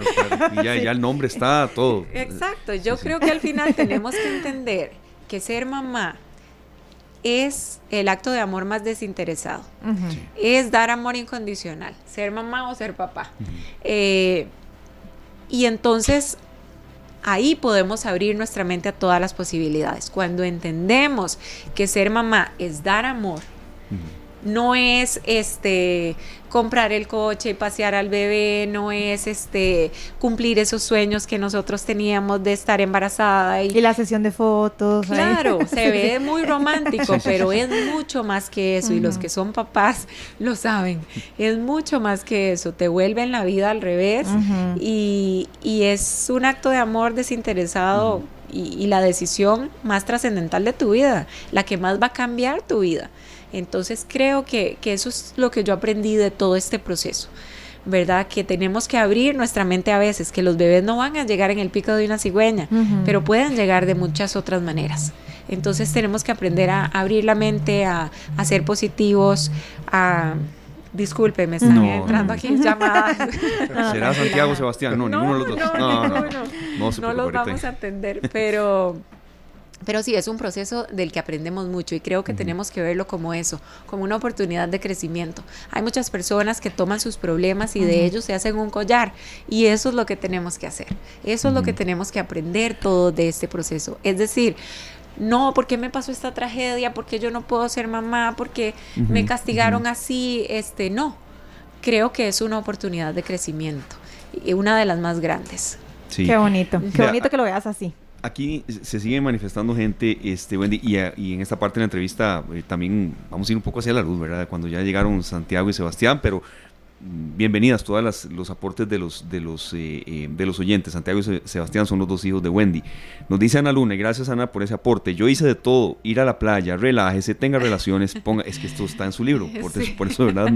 Y ya, ya, el nombre está todo. Exacto, yo creo que al final tenemos que entender que ser mamá es el acto de amor más desinteresado. Es dar amor incondicional, ser mamá o ser papá. Eh, y entonces ahí podemos abrir nuestra mente a todas las posibilidades. Cuando entendemos que ser mamá es dar amor, no es este comprar el coche y pasear al bebé, no es este cumplir esos sueños que nosotros teníamos de estar embarazada y, la sesión de fotos. Claro, se ve muy romántico, pero es mucho más que eso y los que son papás lo saben. Es mucho más que eso, te vuelven la vida al revés y, es un acto de amor desinteresado. Y, y la decisión más trascendental de tu vida, la que más va a cambiar tu vida. Entonces creo que, eso es lo que yo aprendí de todo este proceso. ¿verdad? Que tenemos que abrir nuestra mente a veces, que los bebés no van a llegar en el pico de una cigüeña, pero pueden llegar de muchas otras maneras. Entonces tenemos que aprender a abrir la mente, a, ser positivos, a... Disculpe, me están entrando aquí llamadas. ¿Será Santiago Sebastián? No, ninguno de los dos. No, no, no. No, los vamos a atender, pero pero sí, es un proceso del que aprendemos mucho y creo que tenemos que verlo como eso, como una oportunidad de crecimiento. Hay muchas personas que toman sus problemas y de ellos se hacen un collar y eso es lo que tenemos que hacer. Eso es lo que tenemos que aprender todo de este proceso. Es decir, no, ¿por qué me pasó esta tragedia? ¿Por qué yo no puedo ser mamá? ¿Por qué me castigaron así? Este, no. Creo que es una oportunidad de crecimiento y una de las más grandes. Sí. Qué bonito, qué bonito que lo veas así aquí se sigue manifestando gente, este, Wendy, y, y en esta parte de la entrevista eh, también vamos a ir un poco hacia la luz, ¿verdad? Cuando ya llegaron Santiago y Sebastián, pero mm, bienvenidas todas los aportes de los de los eh, eh, de los oyentes. Santiago y Sebastián son los dos hijos de Wendy. Nos dice Ana Luna, y gracias Ana por ese aporte. Yo hice de todo, ir a la playa, relájese, tenga relaciones, ponga, es que esto está en su libro, por, eso, por eso, ¿verdad?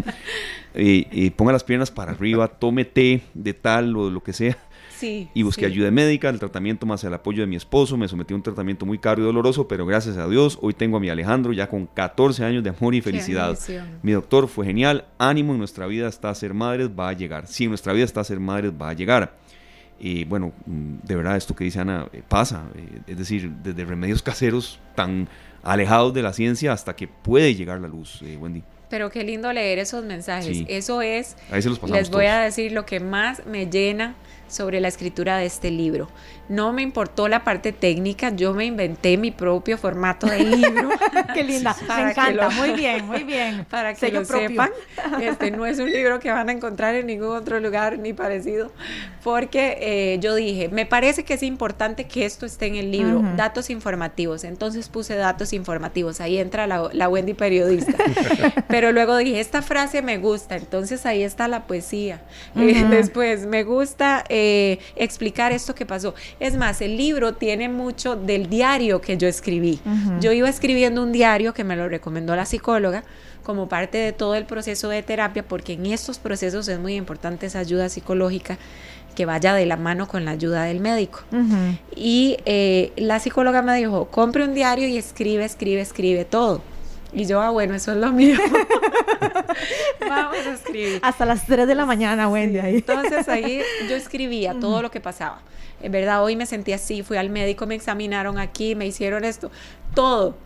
ponga las piernas para arriba, tome té de tal o lo que sea Sí. Y busqué ayuda médica, el tratamiento más el apoyo de mi esposo, me sometí a un tratamiento muy caro y doloroso, pero gracias a Dios hoy tengo a mi Alejandro ya con 14 años de amor y felicidad. Mi doctor fue genial, ánimo en nuestra vida hasta ser madres va a llegar. Sí, en nuestra vida hasta ser madres va a llegar. Y bueno, mm, de verdad esto que dice Ana eh, pasa, eh, es decir, desde remedios caseros tan alejados de la ciencia hasta que puede llegar la luz, eh, Wendy. Pero qué lindo leer esos mensajes. Eso es, les voy a decir lo que más me llena sobre la escritura de este libro. No me importó la parte técnica, yo me inventé mi propio formato de libro. Qué linda, me encanta, muy bien, muy bien. Para que lo sepan, este no es un libro que van a encontrar en ningún otro lugar ni parecido, porque eh, yo dije, me parece que es importante que esto esté en el libro, datos informativos. Entonces puse datos informativos, ahí entra la, Wendy periodista. Pero luego dije, esta frase me gusta, entonces ahí está la poesía. Eh, después, me gusta eh, explicar esto que pasó es más, el libro tiene mucho del diario que yo escribí. Yo iba escribiendo un diario que me lo recomendó la psicóloga como parte de todo el proceso de terapia, porque en estos procesos es muy importante esa ayuda psicológica que vaya de la mano con la ayuda del médico. Y eh, la psicóloga me dijo, compre un diario y escribe, escribe, escribe todo. Y yo, ah, bueno, eso es lo mío. Vamos a escribir. Hasta las 3 de la mañana, Wendy. ahí. Entonces ahí yo escribía todo lo que pasaba en verdad hoy me sentí así, fui al médico, me examinaron aquí, me hicieron esto, todo.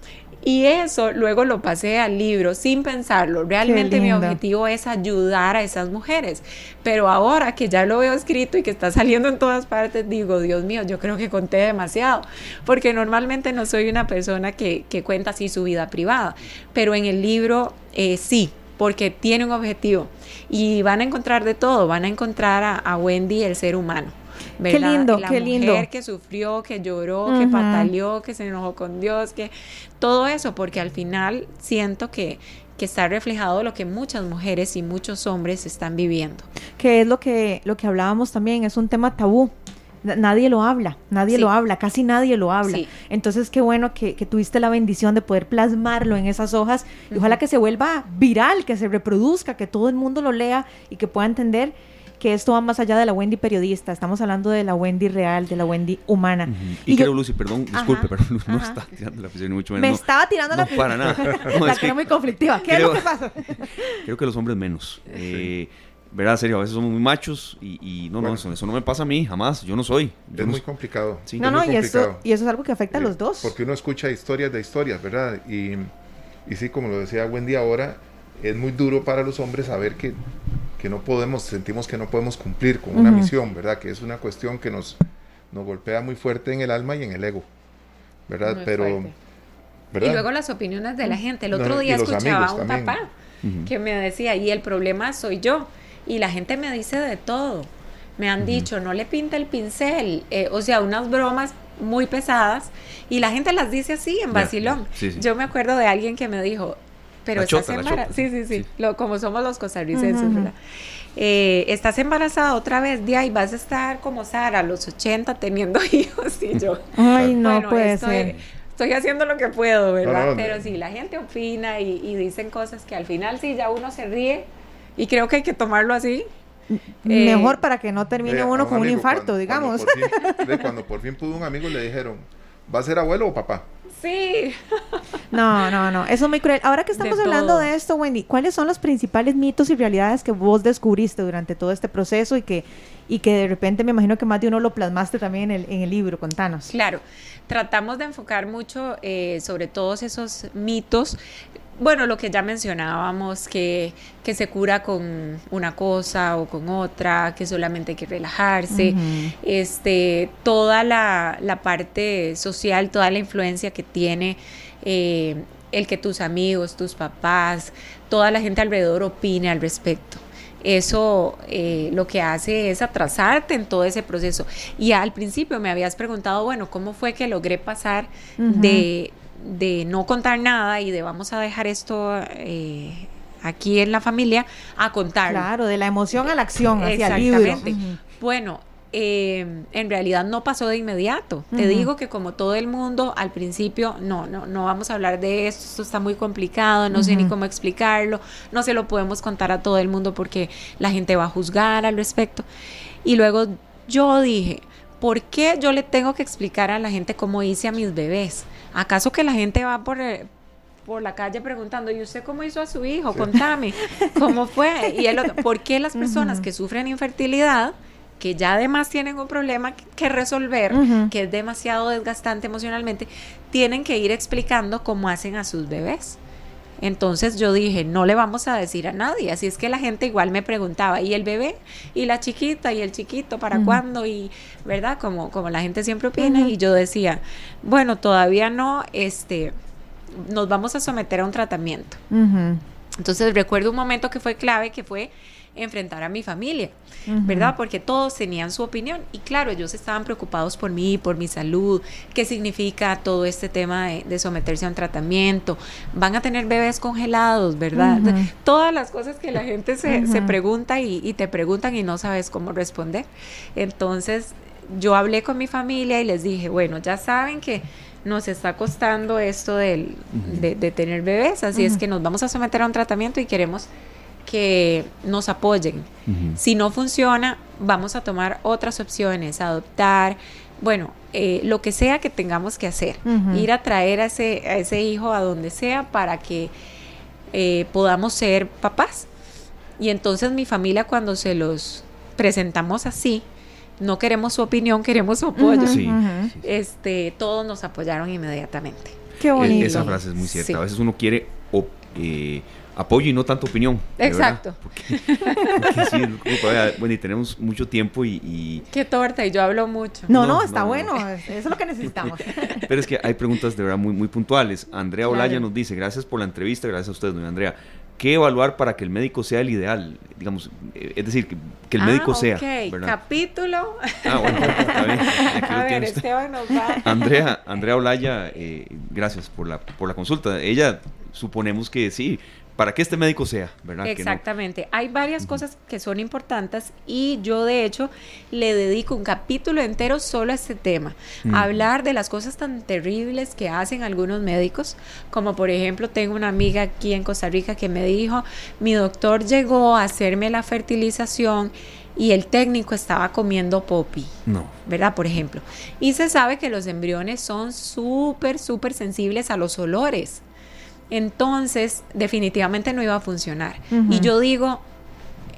Y eso luego lo pasé al libro sin pensarlo. Realmente mi objetivo es ayudar a esas mujeres. Pero ahora que ya lo veo escrito y que está saliendo en todas partes, digo, Dios mío, yo creo que conté demasiado. Porque normalmente no soy una persona que, cuenta así su vida privada. Pero en el libro eh, sí, porque tiene un objetivo. Y van a encontrar de todo. Van a encontrar a Wendy, el ser humano Qué lindo, la qué mujer que sufrió, que lloró, que pataleó, que se enojó con Dios, que todo eso, porque al final siento que, que está reflejado lo que muchas mujeres y muchos hombres están viviendo. Que es lo que, lo que hablábamos también, es un tema tabú. Nadie lo habla, nadie lo habla, casi nadie lo habla. Entonces, qué bueno que, tuviste la bendición de poder plasmarlo en esas hojas y ojalá que se vuelva viral, que se reproduzca, que todo el mundo lo lea y que pueda entender que esto va más allá de la Wendy periodista, estamos hablando de la Wendy real, de la Wendy humana. Y, creo, Lucy, perdón, disculpe, pero no está tirando la afición mucho menos. Me estaba tirando la no, para nada. No, es que muy conflictiva. ¿Qué es lo que pasa? creo que los hombres menos. Eh, ¿Verdad? Serio, a veces somos muy machos y, no, no, eso, no me pasa a mí, jamás. Yo no soy. es muy complicado. Sí. No, no, y, Eso, y eso es algo que afecta a los dos. Porque uno escucha historias de historias, ¿verdad? Y, y sí, como lo decía Wendy ahora, es muy duro para los hombres saber que que no podemos, sentimos que no podemos cumplir con una misión, ¿verdad? Que es una cuestión que nos, nos golpea muy fuerte en el alma y en el ego, ¿verdad? Pero... Y luego las opiniones de la gente. El otro día escuchaba a un papá que me decía, y el problema soy yo. Y la gente me dice de todo. Me han dicho, no le pinta el pincel. Eh, o sea, unas bromas muy pesadas. Y la gente las dice así, en vacilón. Yo me acuerdo de alguien que me dijo, pero estás embarazada. Sí, sí, sí, Lo, como somos los costarricenses, ¿verdad? Eh, estás embarazada otra vez, día y vas a estar como Sara a los 80 teniendo hijos y yo. Ay, no puede estoy, ser. Estoy haciendo lo que puedo, ¿verdad? Pero sí, la gente opina y, dicen cosas que al final sí ya uno se ríe y creo que hay que tomarlo así. Mejor eh, para que no termine uno con un infarto, digamos. cuando por fin pudo un amigo le dijeron, ¿va a ser abuelo o papá? Sí. No, no, no, eso es muy cruel. Ahora que estamos hablando de esto, Wendy, ¿cuáles son los principales mitos y realidades que vos descubriste durante todo este proceso y que, y que de repente me imagino que más de uno lo plasmaste también en el, en el libro? Contanos. Claro, tratamos de enfocar mucho eh, sobre todos esos mitos bueno, lo que ya mencionábamos, que, que, se cura con una cosa o con otra, que solamente hay que relajarse, este, toda la, la, parte social, toda la influencia que tiene eh, el que tus amigos, tus papás, toda la gente alrededor opine al respecto. Eso eh, lo que hace es atrasarte en todo ese proceso. Y al principio me habías preguntado, bueno, ¿cómo fue que logré pasar de de no contar nada y de vamos a dejar esto eh, aquí en la familia a contar. Claro, de la emoción a la acción hacia el libro. Bueno, eh, en realidad no pasó de inmediato. Te digo que como todo el mundo al principio, no, no, no vamos a hablar de esto, esto está muy complicado, no sé ni cómo explicarlo, no se lo podemos contar a todo el mundo porque la gente va a juzgar al respecto. Y luego yo dije, ¿por qué yo le tengo que explicar a la gente cómo hice a mis bebés? ¿Acaso que la gente va por, eh, por la calle preguntando, ¿y usted cómo hizo a su hijo? Contame, ¿cómo fue? Y el otro, ¿por qué las personas que sufren infertilidad, que ya además tienen un problema que resolver, que es demasiado desgastante emocionalmente, tienen que ir explicando cómo hacen a sus bebés? Entonces yo dije, no le vamos a decir a nadie. Así es que la gente igual me preguntaba, ¿y el bebé? ¿Y la chiquita? ¿Y el chiquito? ¿Para cuándo? Y, ¿verdad? Como, como la gente siempre opina. Y yo decía, bueno, todavía no, este, nos vamos a someter a un tratamiento. Entonces recuerdo un momento que fue clave, que fue enfrentar a mi familia, ¿verdad? Porque todos tenían su opinión y claro, ellos estaban preocupados por mí, por mi salud, qué significa todo este tema de, someterse a un tratamiento, van a tener bebés congelados, ¿verdad? Todas las cosas que la gente se, se pregunta y, y te preguntan y no sabes cómo responder. Entonces yo hablé con mi familia y les dije, bueno, ya saben que nos está costando esto de, tener bebés, así es que nos vamos a someter a un tratamiento y queremos que nos apoyen. Si no funciona, vamos a tomar otras opciones, adoptar, bueno, eh, lo que sea que tengamos que hacer, ir a traer a ese, a ese hijo a donde sea para que eh, podamos ser papás. Y entonces mi familia cuando se los presentamos así, no queremos su opinión, queremos su apoyo. Este, todos nos apoyaron inmediatamente. Qué bonito. Esa frase es muy cierta. A veces uno quiere eh, apoyo y no tanto opinión. Exacto. Porque, bueno, y tenemos mucho tiempo y, Qué torta, y yo hablo mucho. No, no, está bueno, eso es lo que necesitamos. Pero es que hay preguntas de verdad muy, muy puntuales. Andrea Olaya nos dice, gracias por la entrevista, gracias a usted, doña Andrea. ¿Qué evaluar para que el médico sea el ideal? Digamos, eh, es decir, que, el ah, médico sea. ¿verdad? Capítulo. Ah, bueno, está bien. a ver, Esteban nos va. Andrea, Andrea Olaya, eh, gracias por la, por la consulta. Ella suponemos que sí, para que este médico sea, ¿verdad? Exactamente. Hay varias cosas que son importantes y yo de hecho le dedico un capítulo entero solo a este tema. Hablar de las cosas tan terribles que hacen algunos médicos, como por ejemplo tengo una amiga aquí en Costa Rica que me dijo, mi doctor llegó a hacerme la fertilización y el técnico estaba comiendo popi. No. ¿Verdad? Por ejemplo. Y se sabe que los embriones son súper, súper sensibles a los olores entonces definitivamente no iba a funcionar. Y yo digo,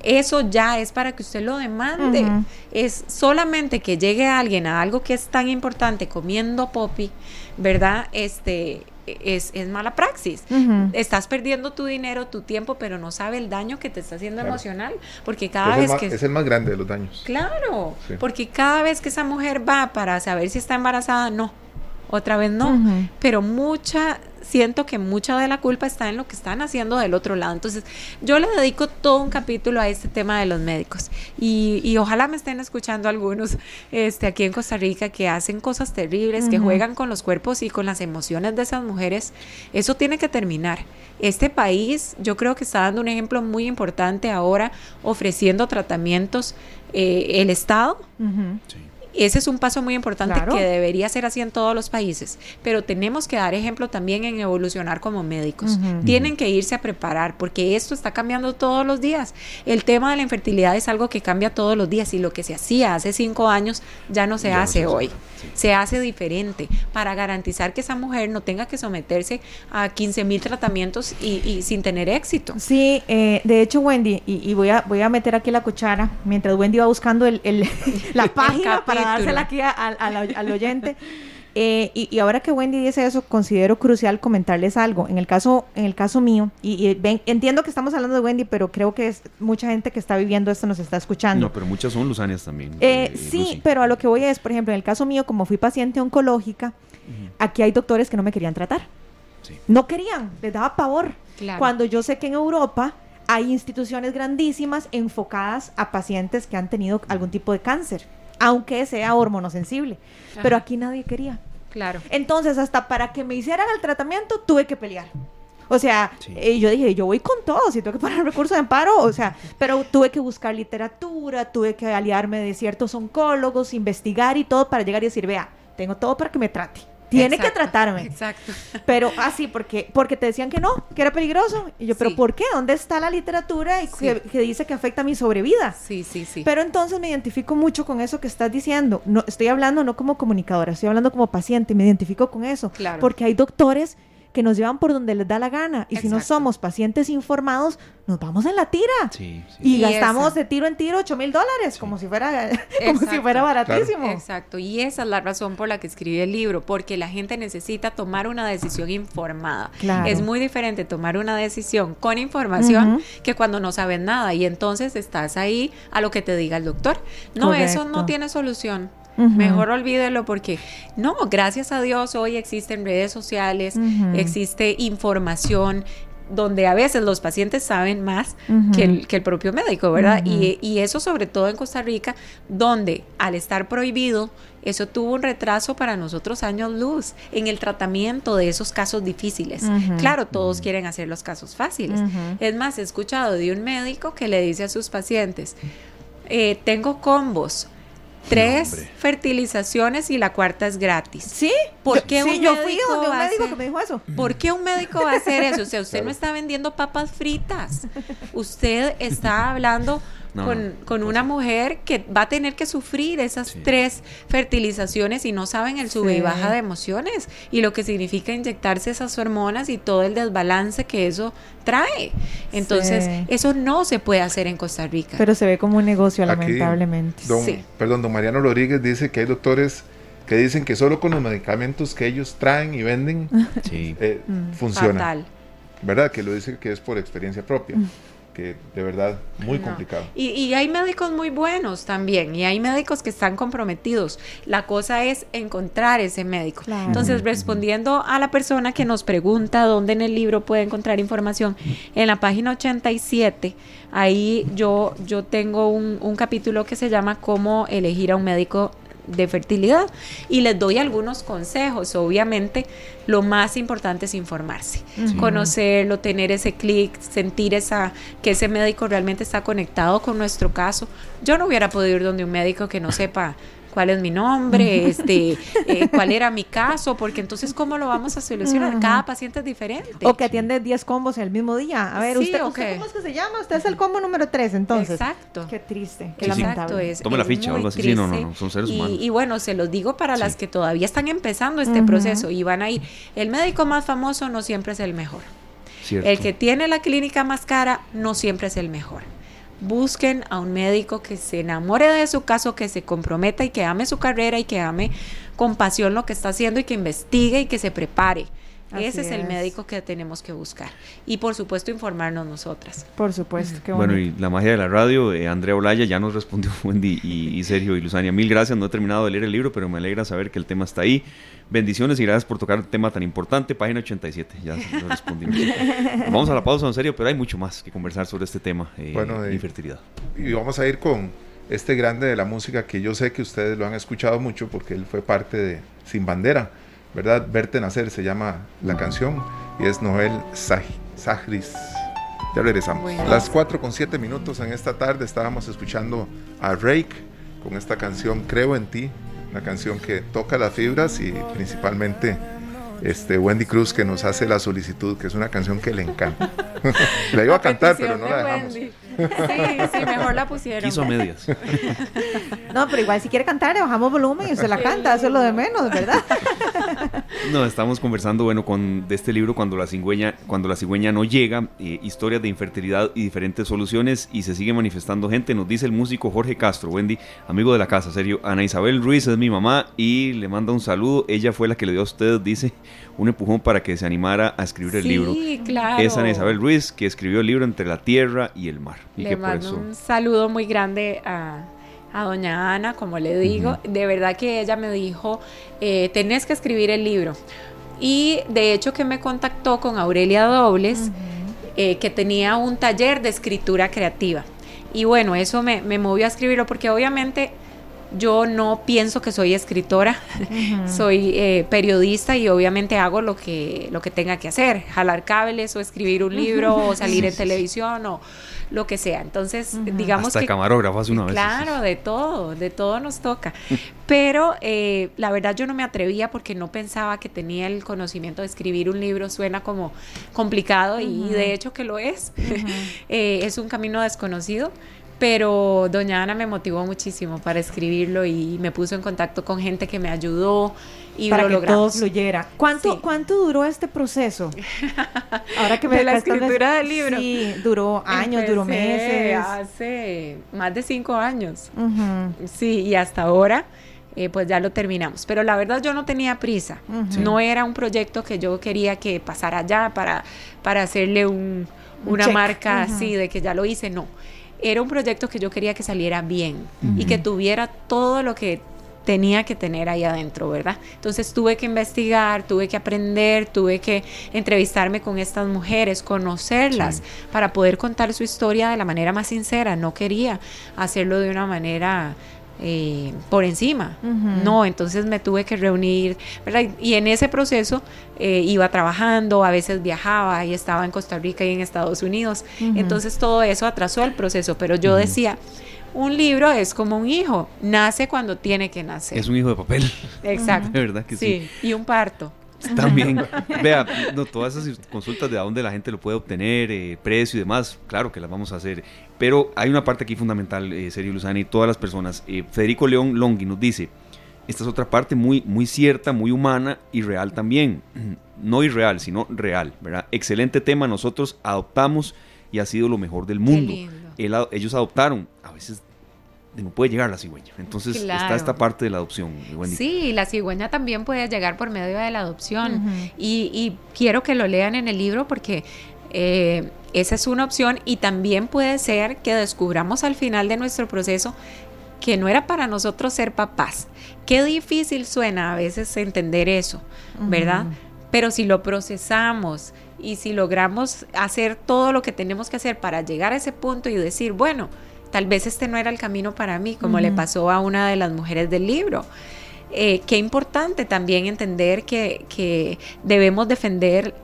eso ya es para que usted lo demande. Es solamente que llegue alguien a algo que es tan importante comiendo popi, ¿verdad? Este es, mala praxis. Estás perdiendo tu dinero, tu tiempo, pero no sabe el daño que te está haciendo emocional. Porque cada vez que... Es el más grande de los daños. Claro, porque cada vez que esa mujer va para saber si está embarazada, no. Otra vez no. Pero mucha siento que mucha de la culpa está en lo que están haciendo del otro lado. Entonces, yo le dedico todo un capítulo a este tema de los médicos y, ojalá me estén escuchando algunos este, aquí en Costa Rica que hacen cosas terribles, que juegan con los cuerpos y con las emociones de esas mujeres. Eso tiene que terminar. Este país yo creo que está dando un ejemplo muy importante ahora ofreciendo tratamientos eh, el Estado. sí ese es un paso muy importante que debería ser así en todos los países, pero tenemos que dar ejemplo también en evolucionar como médicos. Tienen que irse a preparar porque esto está cambiando todos los días. El tema de la infertilidad es algo que cambia todos los días y lo que se hacía hace cinco años ya no se hace hoy. Se hace diferente para garantizar que esa mujer no tenga que someterse a 15 mil tratamientos y, sin tener éxito. Sí, eh, de hecho Wendy, y, voy, a, voy a meter aquí la cuchara mientras Wendy va buscando el, la página para dársela aquí al oyente. Eh, y, ahora que Wendy dice eso, considero crucial comentarles algo. En el caso, en el caso mío, y, ven, entiendo que estamos hablando de Wendy, pero creo que es mucha gente que está viviendo esto nos está escuchando. No, pero muchas son lusanes también. Eh, eh, sí, pero a lo que voy es, por ejemplo, en el caso mío, como fui paciente oncológica, aquí hay doctores que no me querían tratar. No querían, les daba pavor. Cuando yo sé que en Europa hay instituciones grandísimas enfocadas a pacientes que han tenido algún tipo de cáncer aunque sea hormonosensible. Pero aquí nadie quería. Claro. Entonces, hasta para que me hicieran el tratamiento, tuve que pelear. O sea, eh, yo dije, yo voy con todo, si tengo que poner recursos de amparo, o sea, pero tuve que buscar literatura, tuve que aliarme de ciertos oncólogos, investigar y todo para llegar y decir, vea, tengo todo para que me trate. Tiene que tratarme. Exacto. Pero así, porque, porque te decían que no, que era peligroso. Y yo, ¿pero por qué? ¿Dónde está la literatura y que, dice que afecta a mi sobrevida? Sí, sí, sí. Pero entonces me identifico mucho con eso que estás diciendo. No, estoy hablando no como comunicadora, estoy hablando como paciente, me identifico con eso. Claro. Porque hay doctores que nos llevan por donde les da la gana. Y si no somos pacientes informados, nos vamos en la tira. Y, gastamos de tiro en tiro 8 mil dólares, como, si fuera, como si fuera baratísimo. Exacto. Y esa es la razón por la que escribí el libro, porque la gente necesita tomar una decisión informada. Es muy diferente tomar una decisión con información que cuando no sabes nada y entonces estás ahí a lo que te diga el doctor. No, eso no tiene solución. Mejor olvídelo porque no, gracias a Dios hoy existen redes sociales, existe información donde a veces los pacientes saben más que, el, propio médico, ¿verdad? y, y, eso sobre todo en Costa Rica, donde al estar prohibido, eso tuvo un retraso para nosotros años luz en el tratamiento de esos casos difíciles. Claro, todos quieren hacer los casos fáciles. Es más, he escuchado de un médico que le dice a sus pacientes, eh, tengo combos, tres fertilizaciones y la cuarta es gratis. ¿Sí? ¿Por qué un yo fui un médico que me dijo eso. ¿Por qué un médico va a hacer eso? O sea, usted no está vendiendo papas fritas. Usted está hablando con, con una mujer que va a tener que sufrir esas tres fertilizaciones y no saben el sube y baja de emociones y lo que significa inyectarse esas hormonas y todo el desbalance que eso trae. Entonces, eso no se puede hacer en Costa Rica. Pero se ve como un negocio, lamentablemente. sí. Perdón, don Mariano Rodríguez dice que hay doctores que dicen que solo con los medicamentos que ellos traen y venden eh, mm. funciona. ¿Verdad? Que lo dice que es por experiencia propia. Mm que de verdad muy complicado. Y, hay médicos muy buenos también, y hay médicos que están comprometidos. La cosa es encontrar ese médico. Entonces, respondiendo a la persona que nos pregunta dónde en el libro puede encontrar información, en la página 87, ahí yo, yo tengo un, un capítulo que se llama Cómo elegir a un médico de fertilidad y les doy algunos consejos. Obviamente, lo más importante es informarse, conocerlo, tener ese clic, sentir esa que ese médico realmente está conectado con nuestro caso. Yo no hubiera podido ir donde un médico que no sepa cuál es mi nombre, este, eh, cuál era mi caso, porque entonces cómo lo vamos a solucionar. Cada paciente es diferente. O que atiende 10 combos el mismo día. A ver, usted, ¿cómo es que se llama? Usted es el combo número 3, entonces. Exacto. Qué triste, qué lamentable. Tome la ficha o algo así. no, no, son seres humanos. Y, bueno, se los digo para las que todavía están empezando este proceso y van a ir. El médico más famoso no siempre es el mejor. El que tiene la clínica más cara no siempre es el mejor busquen a un médico que se enamore de su caso, que se comprometa y que ame su carrera y que ame con pasión lo que está haciendo y que investigue y que se prepare. Ese es, el médico que tenemos que buscar. Y por supuesto informarnos nosotras. Por supuesto. Qué bueno, y la magia de la radio, eh, Andrea Olaya ya nos respondió Wendy y, Sergio y Luzania. Mil gracias, no he terminado de leer el libro, pero me alegra saber que el tema está ahí. Bendiciones y gracias por tocar un tema tan importante. Página 87, ya lo respondimos. vamos a la pausa, en serio, pero hay mucho más que conversar sobre este tema, eh, bueno, infertilidad. Y vamos a ir con este grande de la música que yo sé que ustedes lo han escuchado mucho porque él fue parte de Sin Bandera ¿verdad? Verte nacer se llama la canción y es Noel Sajris. Ya regresamos. Las 4 con 7 minutos en esta tarde estábamos escuchando a Rake con esta canción Creo en ti, una canción que toca las fibras y principalmente este Wendy Cruz que nos hace la solicitud, que es una canción que le encanta. la iba a, cantar, pero no la dejamos. Sí, sí, mejor la pusieron. Quiso medias. No, pero igual si quiere cantar, le bajamos volumen y se la canta, eso es lo de menos, ¿verdad? No, estamos conversando, bueno, con de este libro cuando la cigüeña, cuando la cigüeña no llega, eh, historias de infertilidad y diferentes soluciones y se sigue manifestando gente. Nos dice el músico Jorge Castro, Wendy, amigo de la casa, serio. Ana Isabel Ruiz es mi mamá y le manda un saludo. Ella fue la que le dio a usted, dice, un empujón para que se animara a escribir el libro. Sí, claro. Es Ana Isabel Ruiz que escribió el libro Entre la Tierra y el Mar. Le mando un saludo muy grande a, doña Ana, como le digo. De verdad que ella me dijo, eh, tenés que escribir el libro. Y de hecho que me contactó con Aurelia Dobles, eh, que tenía un taller de escritura creativa. Y bueno, eso me, me movió a escribirlo porque obviamente yo no pienso que soy escritora, soy eh, periodista y obviamente hago lo que, lo que tenga que hacer, jalar cables o escribir un libro o salir en televisión o lo que sea. Entonces, digamos Hasta que... camarógrafo hace una vez. Claro, de todo, de todo nos toca. Pero eh, la verdad yo no me atrevía porque no pensaba que tenía el conocimiento de escribir un libro. Suena como complicado y de hecho que lo es. Eh, es un camino desconocido. Pero doña Ana me motivó muchísimo para escribirlo y me puso en contacto con gente que me ayudó y para que todo fluyera. ¿Cuánto, ¿Cuánto duró este proceso? Ahora que me la escritura del libro. Sí, duró años, duró meses. Hace más de cinco años. Sí, y hasta ahora. Eh, pues ya lo terminamos. Pero la verdad yo no tenía prisa. No era un proyecto que yo quería que pasara ya para, para hacerle un, una marca así de que ya lo hice. No era un proyecto que yo quería que saliera bien y que tuviera todo lo que tenía que tener ahí adentro, ¿verdad? Entonces tuve que investigar, tuve que aprender, tuve que entrevistarme con estas mujeres, conocerlas, para poder contar su historia de la manera más sincera. No quería hacerlo de una manera eh, por encima. No, entonces me tuve que reunir, ¿verdad? Y en ese proceso eh, iba trabajando, a veces viajaba y estaba en Costa Rica y en Estados Unidos. Entonces todo eso atrasó el proceso, pero yo decía, un libro es como un hijo, nace cuando tiene que nacer. Es un hijo de papel. Exacto. De verdad que sí. Y un parto. También, vea, no, todas esas consultas de a dónde la gente lo puede obtener, eh, precio y demás, claro que las vamos a hacer. Pero hay una parte aquí fundamental, eh, Sergio Luzani y todas las personas. Eh, Federico León Longhi nos dice, esta es otra parte muy, muy cierta, muy humana y real también. No irreal, sino real, ¿verdad? Excelente tema, nosotros adoptamos y ha sido lo mejor del mundo. ellos adoptaron, a veces no puede llegar la cigüeña. Entonces está esta parte de la adopción. Sí, la cigüeña también puede llegar por medio de la adopción. y, quiero que lo lean en el libro porque eh, esa es una opción y también puede ser que descubramos al final de nuestro proceso que no era para nosotros ser papás. Qué difícil suena a veces entender eso, ¿verdad? Pero si lo procesamos y si logramos hacer todo lo que tenemos que hacer para llegar a ese punto y decir, bueno, tal vez este no era el camino para mí, como le pasó a una de las mujeres del libro. Eh, qué importante también entender que, debemos defender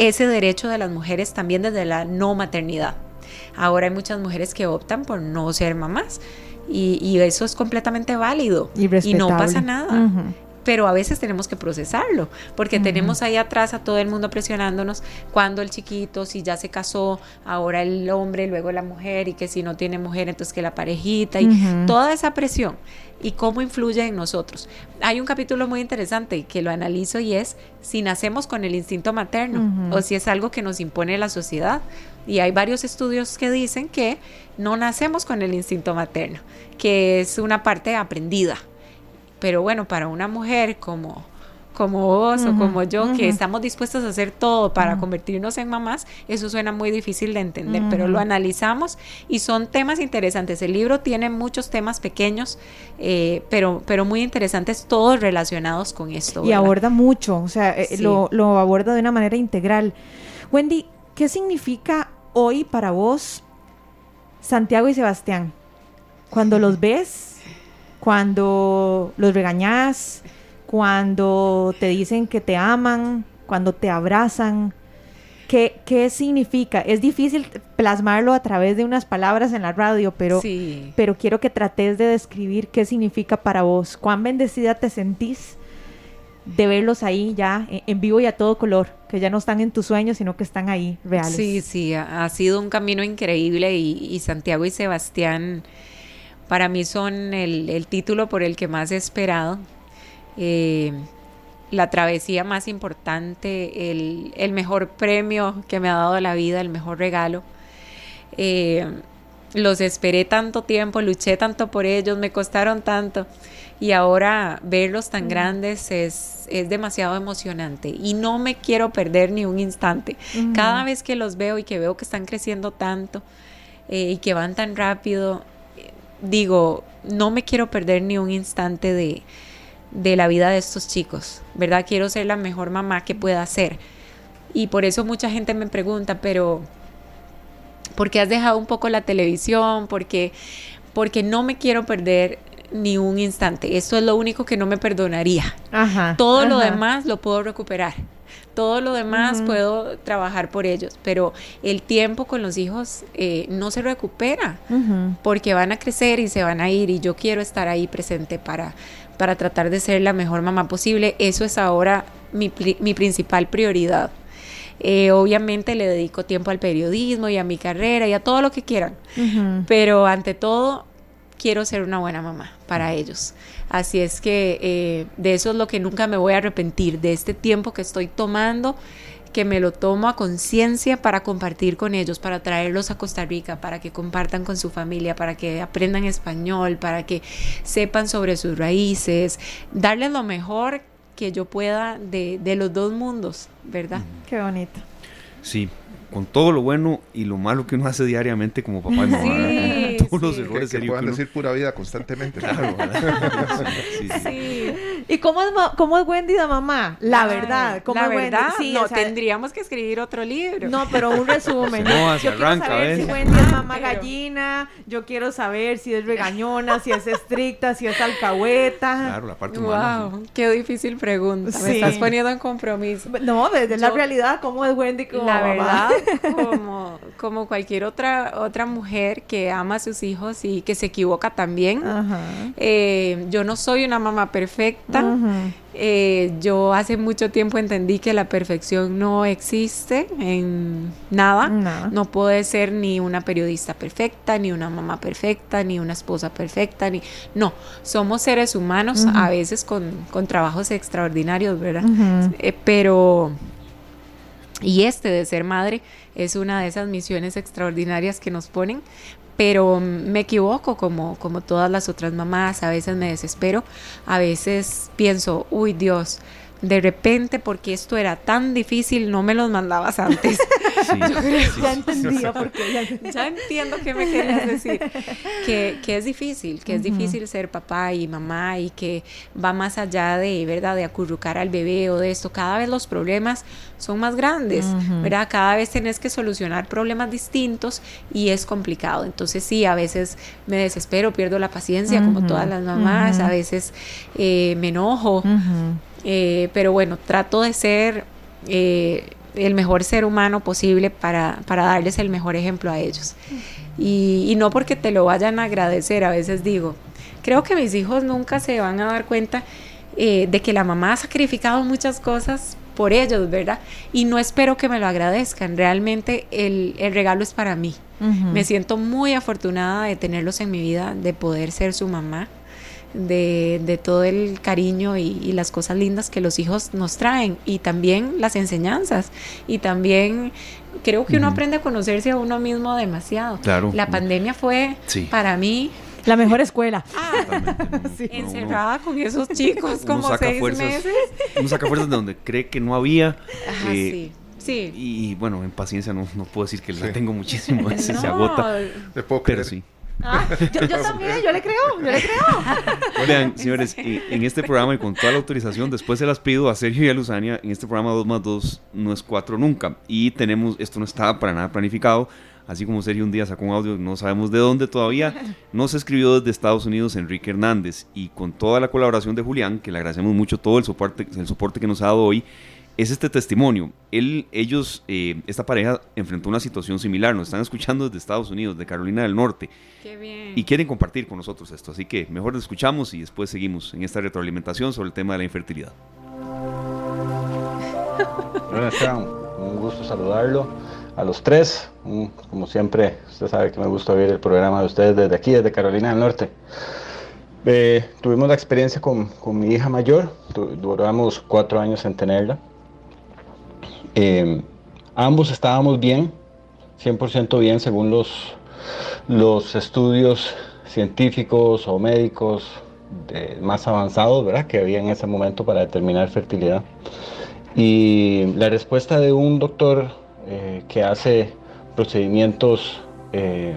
ese derecho de las mujeres también desde la no maternidad. Ahora hay muchas mujeres que optan por no ser mamás y, eso es completamente válido y, no pasa nada pero a veces tenemos que procesarlo, porque tenemos ahí atrás a todo el mundo presionándonos cuando el chiquito, si ya se casó, ahora el hombre, luego la mujer, y que si no tiene mujer, entonces que la parejita, y toda esa presión y cómo influye en nosotros. Hay un capítulo muy interesante que lo analizo y es si nacemos con el instinto materno o si es algo que nos impone la sociedad. Y hay varios estudios que dicen que no nacemos con el instinto materno, que es una parte aprendida. Pero bueno, para una mujer como, como vos o como yo, que estamos dispuestos a hacer todo para convertirnos en mamás, eso suena muy difícil de entender, pero lo analizamos y son temas interesantes. El libro tiene muchos temas pequeños, eh, pero, pero muy interesantes, todos relacionados con esto. Y aborda mucho, o sea, eh, lo, lo aborda de una manera integral. Wendy, ¿qué significa hoy para vos Santiago y Sebastián? Cuando los ves cuando los regañas, cuando te dicen que te aman, cuando te abrazan. ¿Qué, ¿Qué, significa? Es difícil plasmarlo a través de unas palabras en la radio, pero, pero quiero que trates de describir qué significa para vos. ¿Cuán bendecida te sentís de verlos ahí ya en vivo y a todo color? Que ya no están en tus sueños, sino que están ahí reales. Sí, sí, ha, sido un camino increíble y, y Santiago y Sebastián para mí son el, título por el que más he esperado. Eh, la travesía más importante, el, mejor premio que me ha dado la vida, el mejor regalo. Eh, los esperé tanto tiempo, luché tanto por ellos, me costaron tanto y ahora verlos tan mm. grandes es, demasiado emocionante y no me quiero perder ni un instante. Mm. Cada vez que los veo y que veo que están creciendo tanto eh, y que van tan rápido, digo, no me quiero perder ni un instante de, la vida de estos chicos, ¿verdad? Quiero ser la mejor mamá que pueda ser. Y por eso mucha gente me pregunta, pero ¿por qué has dejado un poco la televisión? Porque, porque no me quiero perder ni un instante. Esto es lo único que no me perdonaría. Todo lo demás lo puedo recuperar. Todo lo demás puedo trabajar por ellos, pero el tiempo con los hijos eh, no se recupera porque van a crecer y se van a ir y yo quiero estar ahí presente para, para tratar de ser la mejor mamá posible. Eso es ahora mi, mi principal prioridad. Eh, obviamente le dedico tiempo al periodismo y a mi carrera y a todo lo que quieran, pero ante todo quiero ser una buena mamá para ellos. Así es que eh, de eso es lo que nunca me voy a arrepentir, de este tiempo que estoy tomando, que me lo tomo a conciencia para compartir con ellos, para traerlos a Costa Rica, para que compartan con su familia, para que aprendan español, para que sepan sobre sus raíces, darles lo mejor que yo pueda de, de los dos mundos, ¿verdad? Qué bonito. Sí, con todo lo bueno y lo malo que uno hace diariamente como papá y mamá. Sí, Todos los errores que, que puedan decir pura vida constantemente. Claro, sí, sí. ¿Y cómo es, cómo es Wendy la mamá? La verdad. ¿cómo la verdad, Wendy? no, tendríamos que escribir otro libro. No, pero un resumen. no, se arranca, quiero saber si Wendy es mamá gallina, yo quiero saber si es regañona, si es estricta, si es alcahueta. Claro, la parte humana. Wow, qué difícil pregunta. Me estás poniendo en compromiso. No, desde la realidad, ¿cómo es Wendy como la verdad? como, como cualquier otra, otra mujer que ama a sus hijos y que se equivoca también. Eh, yo no soy una mamá perfecta. Eh, yo hace mucho tiempo entendí que la perfección no existe en nada. No puede ser ni una periodista perfecta, ni una mamá perfecta, ni una esposa perfecta, ni no. Somos seres humanos a veces con, con, trabajos extraordinarios, ¿verdad? Eh, pero y este de ser madre es una de esas misiones extraordinarias que nos ponen, pero me equivoco como, como todas las otras mamás, a veces me desespero, a veces pienso, uy Dios, de repente, porque esto era tan difícil, no me los mandabas antes. ya entendía porque ya... entiendo qué me querías decir. Que, que es difícil, que es difícil ser papá y mamá y que va más allá de, ¿verdad?, de acurrucar al bebé o de esto. Cada vez los problemas son más grandes, ¿verdad? Cada vez tenés que solucionar problemas distintos y es complicado. Entonces sí, a veces me desespero, pierdo la paciencia como todas las mamás, a veces eh, me enojo. Eh, pero bueno, trato de ser eh, el mejor ser humano posible para, para, darles el mejor ejemplo a ellos. Y, no porque te lo vayan a agradecer, a veces digo, creo que mis hijos nunca se van a dar cuenta eh, de que la mamá ha sacrificado muchas cosas por ellos, ¿verdad? Y no espero que me lo agradezcan, realmente el, el regalo es para mí. Me siento muy afortunada de tenerlos en mi vida, de poder ser su mamá de, todo el cariño y, las cosas lindas que los hijos nos traen y también las enseñanzas y también creo que uno aprende a conocerse a uno mismo demasiado. Claro. La pandemia fue para mí la mejor escuela. encerrada con esos chicos como seis meses. Uno saca fuerzas de donde cree que no había. Eh, sí. Sí. Y bueno, en paciencia no, no puedo decir que la tengo muchísimo, se agota. pero sí. Ah, yo, también, yo le creo, yo le creo. Vean, señores, en este programa y con toda la autorización, después se las pido a Sergio y a Luzania, en este programa 2 más 2 no es 4 nunca. Y tenemos, esto no estaba para nada planificado, así como Sergio un día sacó un audio, no sabemos de dónde todavía, nos escribió desde Estados Unidos Enrique Hernández y con toda la colaboración de Julián, que le agradecemos mucho todo el soporte, el soporte que nos ha dado hoy, es este testimonio. Él, ellos, eh, esta pareja enfrentó una situación similar. Nos están escuchando desde Estados Unidos, de Carolina del Norte. Qué bien. Y quieren compartir con nosotros esto. Así que mejor lo escuchamos y después seguimos en esta retroalimentación sobre el tema de la infertilidad. Un gusto saludarlo a los tres. Como siempre, usted sabe que me gusta ver el programa de ustedes desde aquí, desde Carolina del Norte. Eh, tuvimos la experiencia con, con mi hija mayor, duramos cuatro años en tenerla. Eh, ambos estábamos bien, 100% bien según los, los estudios científicos o médicos más avanzados ¿verdad? que había en ese momento para determinar fertilidad. Y la respuesta de un doctor eh, que hace procedimientos eh,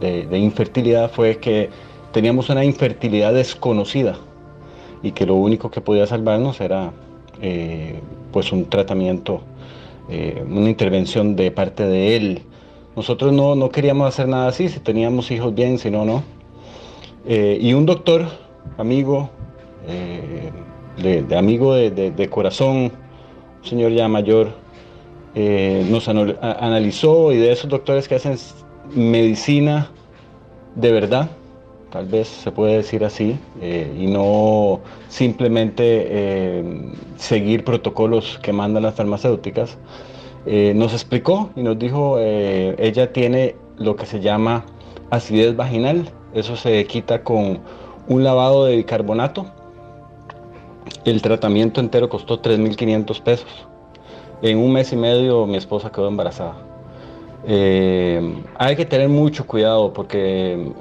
de, infertilidad fue que teníamos una infertilidad desconocida y que lo único que podía salvarnos era pues un tratamiento eh, una intervención de parte de él. Nosotros no, no, queríamos hacer nada así, si teníamos hijos bien, si no, no. Eh, y un doctor, amigo, eh, de, amigo de, corazón, un señor ya mayor, nos analizó y de esos doctores que hacen medicina de verdad, tal vez se puede decir así, y no simplemente seguir protocolos que mandan las farmacéuticas, nos explicó y nos dijo, ella tiene lo que se llama acidez vaginal, eso se quita con un lavado de bicarbonato. El tratamiento entero costó 3.500 pesos. En un mes y medio mi esposa quedó embarazada. Eh, hay que tener mucho cuidado porque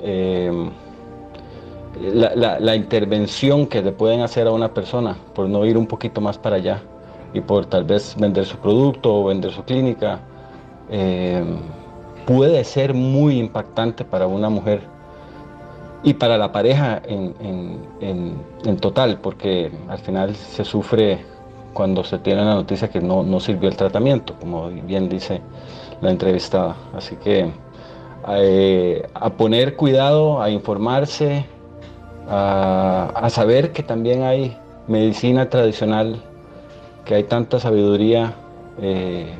eh, la, intervención que le pueden hacer a una persona por no ir un poquito más para allá y por tal vez vender su producto o vender su clínica, eh, puede ser muy impactante para una mujer y para la pareja en, total, porque al final se sufre cuando se tiene la noticia que no, sirvió el tratamiento, como bien dice la entrevistada. Así que eh, a poner cuidado, a informarse, a, saber que también hay medicina tradicional, que hay tanta sabiduría eh,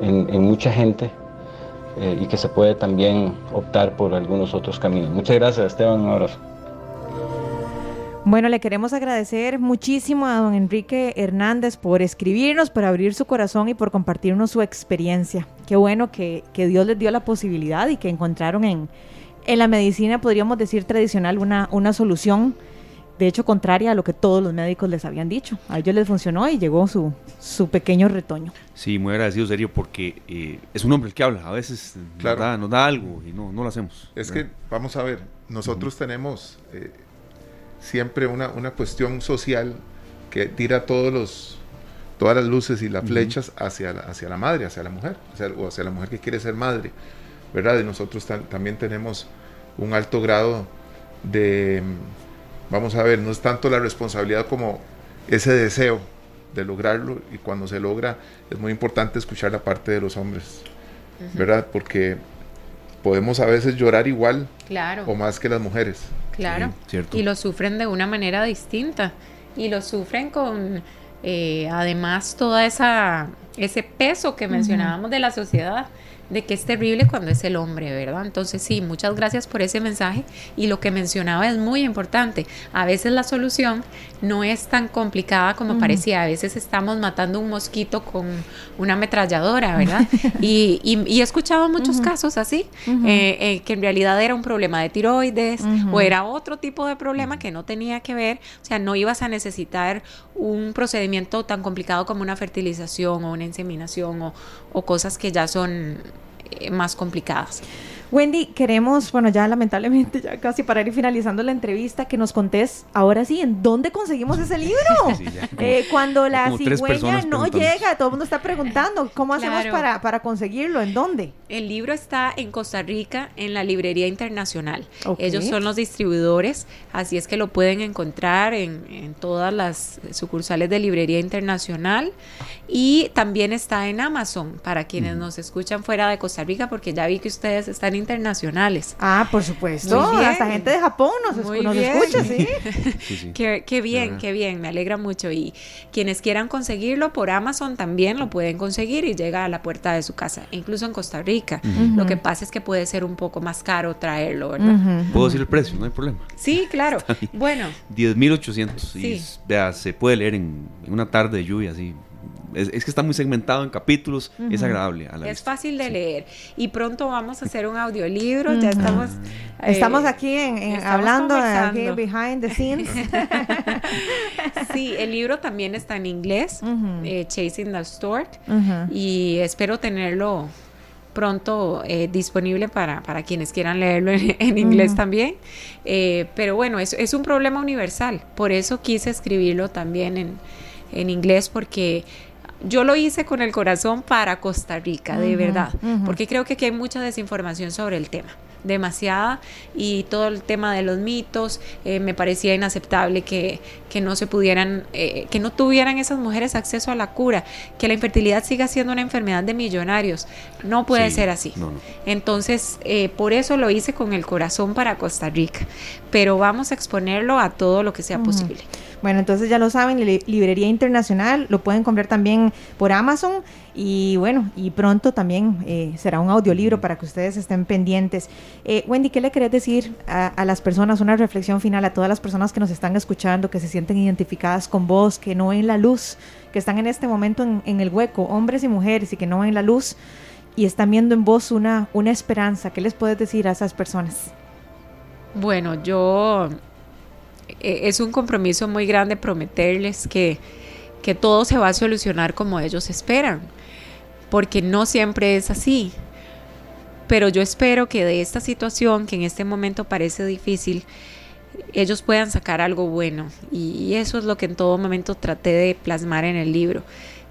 en mucha gente eh, y que se puede también optar por algunos otros caminos. Muchas gracias, Esteban. Un abrazo. Bueno, le queremos agradecer muchísimo a don Enrique Hernández por escribirnos, por abrir su corazón y por compartirnos su experiencia. Qué bueno que, que Dios les dio la posibilidad y que encontraron en, en la medicina, podríamos decir tradicional, una, una solución de hecho contraria a lo que todos los médicos les habían dicho. A ellos les funcionó y llegó su, su pequeño retoño. Sí, muy agradecido, serio, porque eh, es un hombre el que habla. A veces claro. nos, da, algo y no, no lo hacemos. Es que, vamos a ver, nosotros tenemos eh, siempre una, una, cuestión social que tira todos los, todas las luces y las flechas hacia, la, hacia la madre, hacia la mujer, o hacia la mujer que quiere ser madre, ¿verdad? Y nosotros también tenemos un alto grado de vamos a ver, no es tanto la responsabilidad como ese deseo de lograrlo y cuando se logra es muy importante escuchar la parte de los hombres, ¿verdad? Porque podemos a veces llorar igual claro. o más que las mujeres. Claro, y lo sufren de una manera distinta y lo sufren con eh, además toda esa ese peso que mencionábamos de la sociedad de que es terrible cuando es el hombre, ¿verdad? Entonces sí, muchas gracias por ese mensaje y lo que mencionaba es muy importante. A veces la solución no es tan complicada como parecía, a veces estamos matando un mosquito con una ametralladora, ¿verdad? y, y, he escuchado muchos casos así, eh, eh, que en realidad era un problema de tiroides o era otro tipo de problema que no tenía que ver, o sea, no ibas a necesitar un procedimiento tan complicado como una fertilización o una inseminación o, o cosas que ya son más complicadas. Wendy, queremos, bueno, ya lamentablemente, ya casi para ir finalizando la entrevista, que nos contés ahora sí, ¿en dónde conseguimos ese libro? Eh, cuando la cigüeña no llega, todo el mundo está preguntando, ¿cómo hacemos para, para conseguirlo? ¿En dónde? El libro está en Costa Rica, en la Librería Internacional. Ellos son los distribuidores, así es que lo pueden encontrar en, en todas las sucursales de Librería Internacional. Y también está en Amazon, para quienes nos escuchan fuera de Costa Rica, porque ya vi que ustedes están internacionales. Ah, por supuesto. Hasta gente de Japón nos, escucha, ¿sí? Qué, bien, qué bien, me alegra mucho. Y quienes quieran conseguirlo por Amazon también lo pueden conseguir y llega a la puerta de su casa, incluso en Costa Rica. Lo que pasa es que puede ser un poco más caro traerlo, ¿verdad? Puedo decir el precio, no hay problema. Sí, claro. bueno. 10.800. Sí. vea, se puede leer en, una tarde de lluvia, así es, que está muy segmentado en capítulos, es agradable. A la es fácil de leer. Y pronto vamos a hacer un audiolibro, ya estamos... Eh, estamos aquí en, hablando, aquí behind the scenes. sí, el libro también está en inglés, eh, Chasing the Stork, y espero tenerlo pronto eh, disponible para, para, quienes quieran leerlo en, inglés también. pero bueno, es, es un problema universal, por eso quise escribirlo también en, en inglés, porque yo lo hice con el corazón para Costa Rica, de verdad, porque creo que aquí hay mucha desinformación sobre el tema. demasiada y todo el tema de los mitos eh, me parecía inaceptable que, que no se pudieran, eh, que no tuvieran esas mujeres acceso a la cura, que la infertilidad siga siendo una enfermedad de millonarios. No puede ser así. Entonces, eh, por eso lo hice con el corazón para Costa Rica, pero vamos a exponerlo a todo lo que sea posible. Bueno, entonces ya lo saben, Librería Internacional, lo pueden comprar también por Amazon y bueno, y pronto también eh, será un audiolibro para que ustedes estén pendientes. Eh, Wendy, ¿qué le querés decir a, las personas, una reflexión final a todas las personas que nos están escuchando, que se sienten identificadas con vos, que no ven la luz, que están en este momento en, el hueco, hombres y mujeres, y que no ven la luz y están viendo en vos una, una esperanza? ¿Qué les puedes decir a esas personas? Bueno, yo eh, es un compromiso muy grande prometerles que, que todo se va a solucionar como ellos esperan porque no siempre es así. Pero yo espero que de esta situación, que en este momento parece difícil, ellos puedan sacar algo bueno. Y eso es lo que en todo momento traté de plasmar en el libro.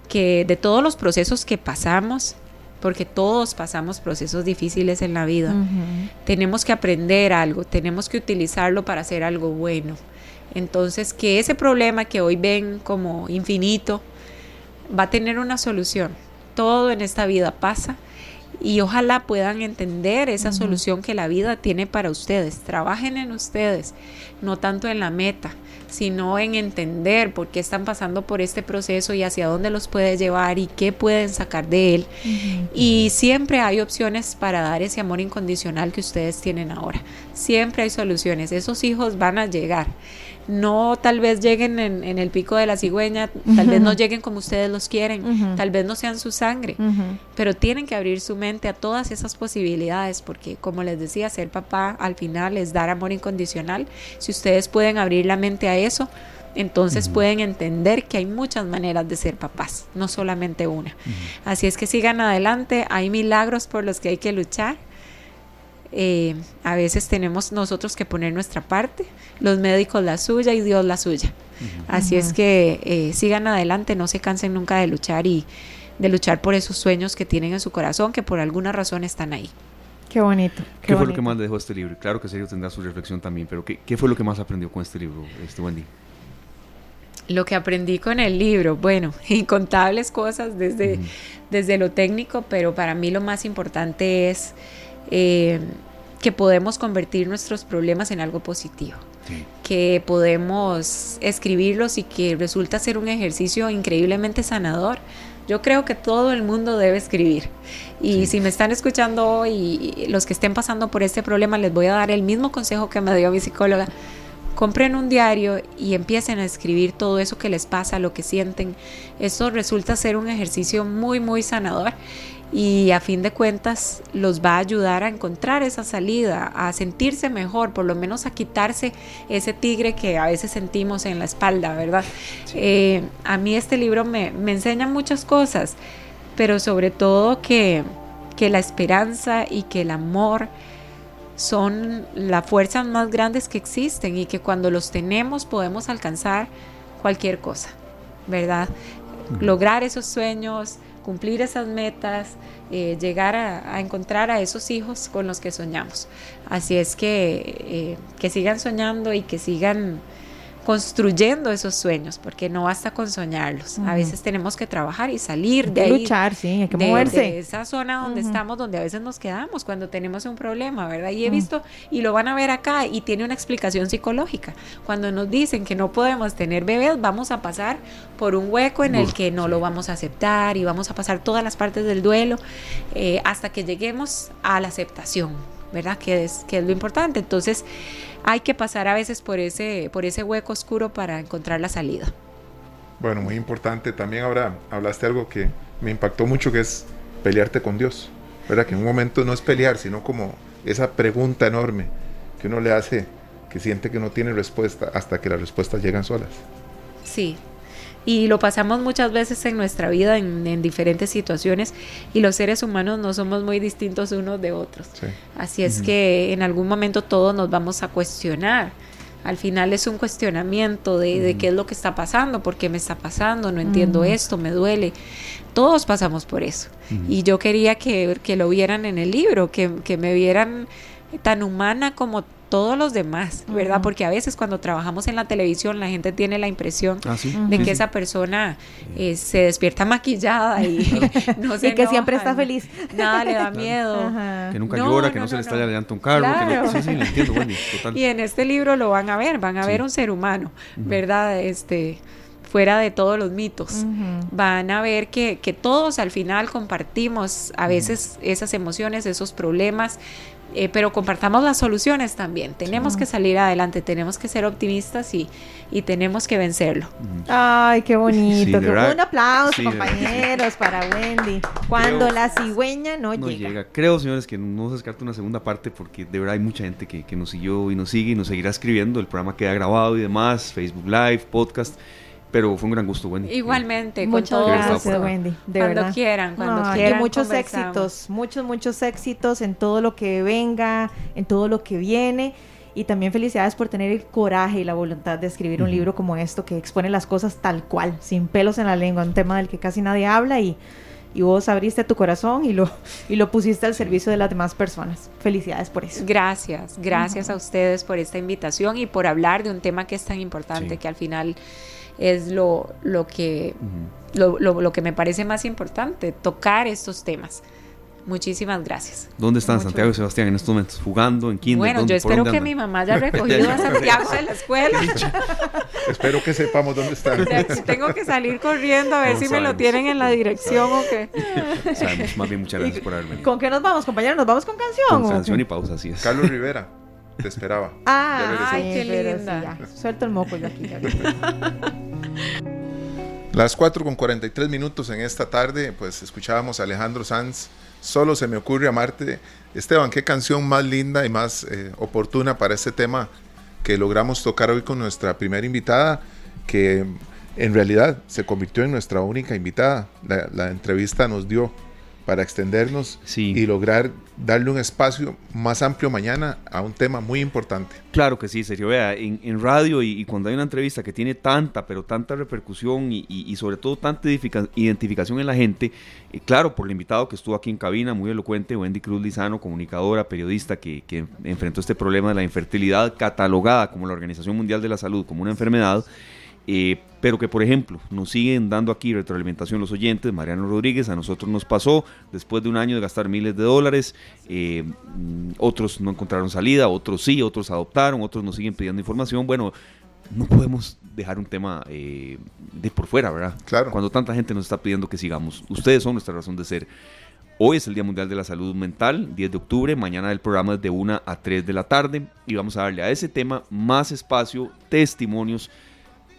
Que de todos los procesos que pasamos, porque todos pasamos procesos difíciles en la vida, tenemos que aprender algo, tenemos que utilizarlo para hacer algo bueno. Entonces, que ese problema que hoy ven como infinito va a tener una solución todo en esta vida pasa y ojalá puedan entender esa solución que la vida tiene para ustedes. Trabajen en ustedes, no tanto en la meta, sino en entender por qué están pasando por este proceso y hacia dónde los puede llevar y qué pueden sacar de él. Y siempre hay opciones para dar ese amor incondicional que ustedes tienen ahora. Siempre hay soluciones. Esos hijos van a llegar no tal vez lleguen en, el pico de la cigüeña, tal vez no lleguen como ustedes los quieren, tal vez no sean su sangre, pero tienen que abrir su mente a todas esas posibilidades, porque como les decía, ser papá al final es dar amor incondicional. Si ustedes pueden abrir la mente a eso, entonces pueden entender que hay muchas maneras de ser papás, no solamente una. Así es que sigan adelante, hay milagros por los que hay que luchar eh, a veces tenemos nosotros que poner nuestra parte, los médicos la suya y Dios la suya. Así es que eh, sigan adelante, no se cansen nunca de luchar y de luchar por esos sueños que tienen en su corazón, que por alguna razón están ahí. Qué bonito. ¿Qué, fue lo que más le dejó este libro? Claro que Sergio tendrá su reflexión también, pero ¿qué, fue lo que más aprendió con este libro, este Wendy? Lo que aprendí con el libro, bueno, incontables cosas desde, desde lo técnico, pero para mí lo más importante es eh, que podemos convertir nuestros problemas en algo positivo, que podemos escribirlos y que resulta ser un ejercicio increíblemente sanador. Yo creo que todo el mundo debe escribir. Y si me están escuchando hoy, los que estén pasando por este problema, les voy a dar el mismo consejo que me dio mi psicóloga. Compren un diario y empiecen a escribir todo eso que les pasa, lo que sienten. Eso resulta ser un ejercicio muy, muy sanador y a fin de cuentas los va a ayudar a encontrar esa salida, a sentirse mejor, por lo menos a quitarse ese tigre que a veces sentimos en la espalda, ¿verdad? Eh, a mí este libro me, enseña muchas cosas, pero sobre todo que, que la esperanza y que el amor son las fuerzas más grandes que existen y que cuando los tenemos podemos alcanzar cualquier cosa, ¿verdad? Lograr esos sueños, cumplir esas metas, eh, llegar a, encontrar a esos hijos con los que soñamos. Así es que, eh, que sigan soñando y que sigan construyendo esos sueños, porque no basta con soñarlos. A veces tenemos que trabajar y salir de ahí. Luchar, sí, hay que moverse. De esa zona donde estamos, donde a veces nos quedamos cuando tenemos un problema, ¿verdad? Y he visto, y lo van a ver acá, y tiene una explicación psicológica. Cuando nos dicen que no podemos tener bebés, vamos a pasar por un hueco en el que no lo vamos a aceptar y vamos a pasar todas las partes del duelo eh, hasta que lleguemos a la aceptación, ¿verdad? Que es, que es lo importante. Entonces, hay que pasar a veces por ese, por ese hueco oscuro para encontrar la salida. Bueno, muy importante. También ahora hablaste algo que me impactó mucho, que es pelearte con Dios. ¿Verdad? Que en un momento no es pelear, sino como esa pregunta enorme que uno le hace, que siente que no tiene respuesta hasta que las respuestas llegan solas. Sí, y lo pasamos muchas veces en nuestra vida en, diferentes situaciones y los seres humanos no somos muy distintos unos de otros. Así es que en algún momento todos nos vamos a cuestionar. Al final es un cuestionamiento de, qué es lo que está pasando, por qué me está pasando, no entiendo esto, me duele. Todos pasamos por eso. Y yo quería que, que, lo vieran en el libro, que, que me vieran tan humana como todos los demás, ¿verdad? Porque a veces cuando trabajamos en la televisión la gente tiene la impresión ah, de que esa persona eh, se despierta maquillada y no sé. que siempre está feliz. Nada le da miedo. Que nunca llora, que no, se le estalla levanta un carro. sí, sí, entiendo, Y en este libro lo van a ver, van a ver un ser humano, ¿verdad? Este fuera de todos los mitos. Van a ver que, que, todos al final compartimos a veces esas emociones, esos problemas, eh, pero compartamos las soluciones también. Tenemos que salir adelante, tenemos que ser optimistas y, y tenemos que vencerlo. Ay, qué bonito. un aplauso, compañeros, para Wendy. Cuando la cigüeña no, llega. Creo, señores, que no se descarta una segunda parte porque de verdad hay mucha gente que, que nos siguió y nos sigue y nos seguirá escribiendo. El programa queda grabado y demás, Facebook Live, podcast. Pero fue un gran gusto, Wendy. Igualmente, muchas gracias, Wendy. De cuando quieran, cuando quieran. Y muchos éxitos, muchos, muchos éxitos en todo lo que venga, en todo lo que viene. Y también felicidades por tener el coraje y la voluntad de escribir un libro como esto que expone las cosas tal cual, sin pelos en la lengua, un tema del que casi nadie habla y, y vos abriste tu corazón y lo, y lo pusiste al servicio de las demás personas. Felicidades por eso. Gracias, gracias a ustedes por esta invitación y por hablar de un tema que es tan importante que al final es lo, lo que, lo, lo, que me parece más importante, tocar estos temas. Muchísimas gracias. ¿Dónde están Santiago y Sebastián en estos momentos? ¿Jugando en kinder? Bueno, yo espero que mi mamá haya recogido a Santiago de la escuela. espero que sepamos dónde están. Tengo que salir corriendo a ver si me lo tienen en la dirección o qué. Sabemos, más bien muchas gracias por haberme venido. ¿Con qué nos vamos, compañeros? ¿Nos vamos con canción? Con canción y pausa, así es. Carlos Rivera. Te esperaba. Ah, ay, qué linda. Suelto el moco yo aquí. Las 4 con 43 minutos en esta tarde, pues escuchábamos a Alejandro Sanz. Solo se me ocurre amarte. Esteban, qué canción más linda y más eh, oportuna para este tema que logramos tocar hoy con nuestra primera invitada, que en realidad se convirtió en nuestra única invitada. la entrevista nos dio para extendernos y lograr darle un espacio más amplio mañana a un tema muy importante. Claro que sí, Sergio. Vea, en, radio y, cuando hay una entrevista que tiene tanta, pero tanta repercusión y, sobre todo tanta identificación en la gente, eh, claro, por el invitado que estuvo aquí en cabina, muy elocuente, Wendy Cruz Lizano, comunicadora, periodista que, que enfrentó este problema de la infertilidad catalogada como la Organización Mundial de la Salud como una enfermedad. Eh, pero que por ejemplo nos siguen dando aquí retroalimentación los oyentes, Mariano Rodríguez, a nosotros nos pasó después de un año de gastar miles de dólares, eh, mm, otros no encontraron salida, otros sí, otros adoptaron, otros nos siguen pidiendo información, bueno, no podemos dejar un tema eh, de por fuera, ¿verdad? Claro. Cuando tanta gente nos está pidiendo que sigamos, ustedes son nuestra razón de ser. Hoy es el Día Mundial de la Salud Mental, 10 de octubre, mañana el programa es de 1 a 3 de la tarde y vamos a darle a ese tema más espacio, testimonios,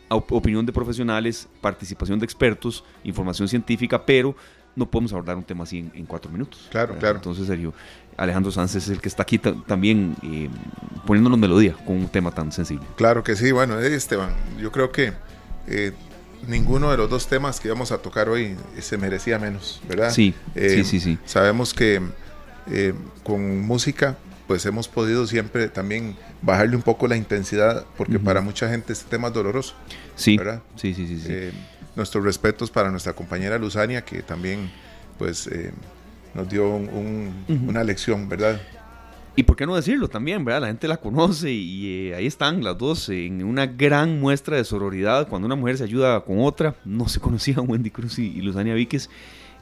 opinión de profesionales, participación de expertos, información científica, pero no podemos abordar un tema así en, cuatro minutos. Claro, claro. Entonces, serio, Alejandro Sánchez es el que está aquí también eh, poniéndonos melodía con un tema tan sensible. Claro que sí, bueno, eh, Esteban, yo creo que eh, ninguno de los dos temas que vamos a tocar hoy se merecía menos, ¿verdad? Sí, sí, sí, sí. Sabemos que con música, pues hemos podido siempre también bajarle un poco la intensidad, porque para mucha gente este tema es doloroso. Sí, ¿verdad? sí, sí, sí. Eh, nuestros respetos para nuestra compañera Luzania, que también pues eh, nos dio una lección, ¿verdad? Y por qué no decirlo también, ¿verdad? La gente la conoce y eh, ahí están las dos en una gran muestra de sororidad. Cuando una mujer se ayuda con otra, no se conocían Wendy Cruz y, y Luzania Víquez.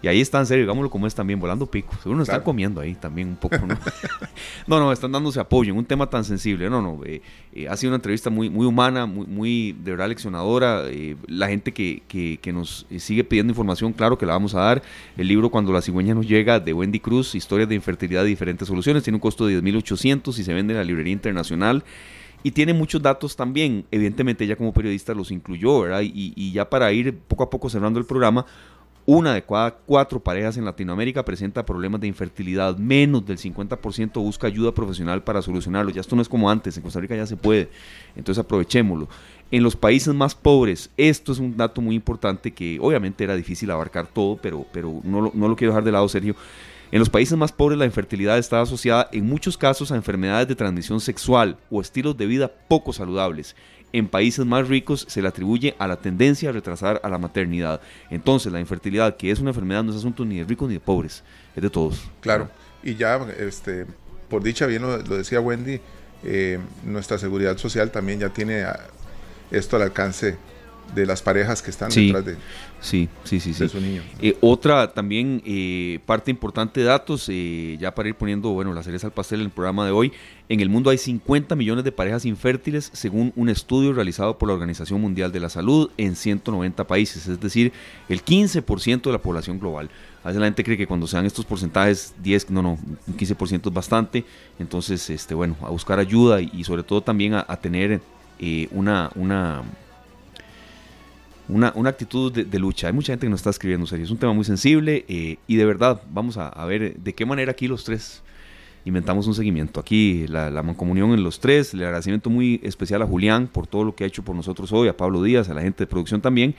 Y ahí están, serio, digámoslo como es también, volando pico. Seguro nos están comiendo ahí también un poco, ¿no? no, no, están dándose apoyo en un tema tan sensible. No, no, eh, eh, ha sido una entrevista muy, muy humana, muy, muy de verdad leccionadora. Eh, la gente que, que, que, nos sigue pidiendo información, claro que la vamos a dar. El libro Cuando la cigüeña nos llega, de Wendy Cruz, Historias de infertilidad y diferentes soluciones, tiene un costo de 10.800 y se vende en la librería internacional y tiene muchos datos también. Evidentemente ella como periodista los incluyó, ¿verdad? Y, y, ya para ir poco a poco cerrando el programa, una de cada cuatro parejas en Latinoamérica presenta problemas de infertilidad. Menos del 50% busca ayuda profesional para solucionarlo. Ya esto no es como antes. En Costa Rica ya se puede. Entonces aprovechémoslo. En los países más pobres, esto es un dato muy importante que obviamente era difícil abarcar todo, pero, pero no, lo, no lo quiero dejar de lado, Sergio. En los países más pobres la infertilidad está asociada en muchos casos a enfermedades de transmisión sexual o estilos de vida poco saludables en países más ricos se le atribuye a la tendencia a retrasar a la maternidad. Entonces, la infertilidad, que es una enfermedad, no es asunto ni de ricos ni de pobres, es de todos. Claro, y ya este, por dicha, bien lo, decía Wendy, eh, nuestra seguridad social también ya tiene esto al alcance de las parejas que están detrás de, sí, sí, sí, su niño. Eh, otra también eh, parte importante de datos, eh, ya para ir poniendo bueno, la cereza al pastel en el programa de hoy, en el mundo hay 50 millones de parejas infértiles según un estudio realizado por la Organización Mundial de la Salud en 190 países, es decir, el 15% de la población global. A veces la gente cree que cuando sean estos porcentajes, 10, no, no, un 15% es bastante, entonces, este, bueno, a buscar ayuda y, sobre todo también a, a tener una... una una, actitud de, lucha. Hay mucha gente que nos está escribiendo, serio. Es un tema muy sensible eh, y de verdad vamos a, ver de qué manera aquí los tres inventamos un seguimiento. Aquí la, la mancomunión en los tres, el agradecimiento muy especial a Julián por todo lo que ha hecho por nosotros hoy, a Pablo Díaz, a la gente de producción también.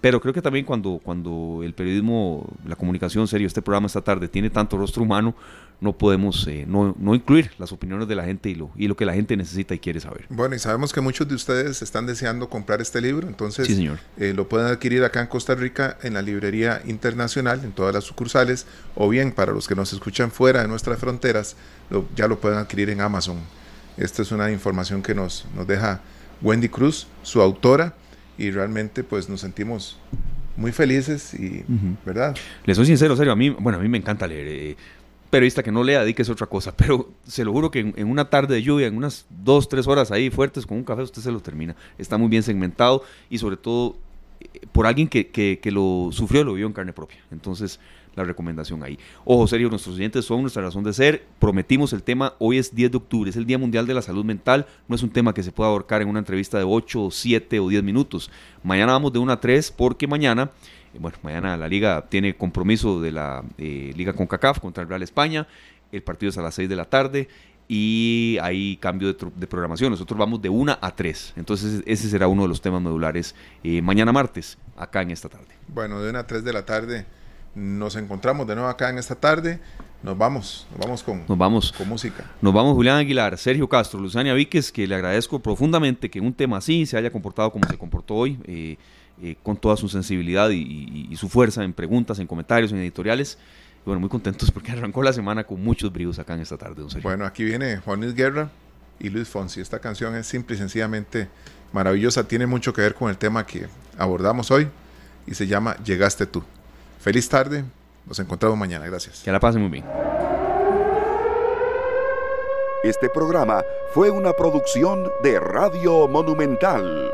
Pero creo que también cuando, cuando el periodismo, la comunicación serio, este programa esta tarde tiene tanto rostro humano, no podemos eh, no, no, incluir las opiniones de la gente y lo, y lo que la gente necesita y quiere saber. Bueno, y sabemos que muchos de ustedes están deseando comprar este libro, entonces señor. Eh, lo pueden adquirir acá en Costa Rica en la librería internacional, en todas las sucursales, o bien para los que nos escuchan fuera de nuestras fronteras, ya lo pueden adquirir en Amazon. Esta es una información que nos, nos deja Wendy Cruz, su autora, y realmente pues nos sentimos muy felices y, ¿verdad? Le soy sincero, serio, a mí, bueno, a mí me encanta leer. Eh, periodista que no lea, di que es otra cosa, pero se lo juro que en, una tarde de lluvia, en unas dos, tres horas ahí fuertes con un café, usted se lo termina. Está muy bien segmentado y sobre todo eh, por alguien que, que, que, lo sufrió, lo vio en carne propia. Entonces, la recomendación ahí. Ojo, serio, nuestros oyentes son nuestra razón de ser. Prometimos el tema, hoy es 10 de octubre, es el Día Mundial de la Salud Mental. No es un tema que se pueda ahorcar en una entrevista de 8, 7 o 10 minutos. Mañana vamos de 1 a 3 porque mañana eh, bueno, mañana la liga tiene compromiso de la eh, liga con CACAF contra el Real España. El partido es a las 6 de la tarde y hay cambio de, programación. Nosotros vamos de 1 a 3. Entonces ese será uno de los temas modulares eh, mañana martes, acá en esta tarde. Bueno, de 1 a 3 de la tarde nos encontramos de nuevo acá en esta tarde. Nos vamos, nos vamos con, nos vamos, con música. Nos vamos Julián Aguilar, Sergio Castro, Luzania Víquez, que le agradezco profundamente que un tema así se haya comportado como se comportó hoy. Eh, eh, con toda su sensibilidad y, su fuerza en preguntas, en comentarios, en editoriales. bueno, muy contentos porque arrancó la semana con muchos bríos acá en esta tarde, Bueno, aquí viene Juan Luis Guerra y Luis Fonsi. Esta canción es simple y sencillamente maravillosa. Tiene mucho que ver con el tema que abordamos hoy y se llama Llegaste tú. Feliz tarde. Nos encontramos mañana. Gracias. Que la pasen muy bien. Este programa fue una producción de Radio Monumental.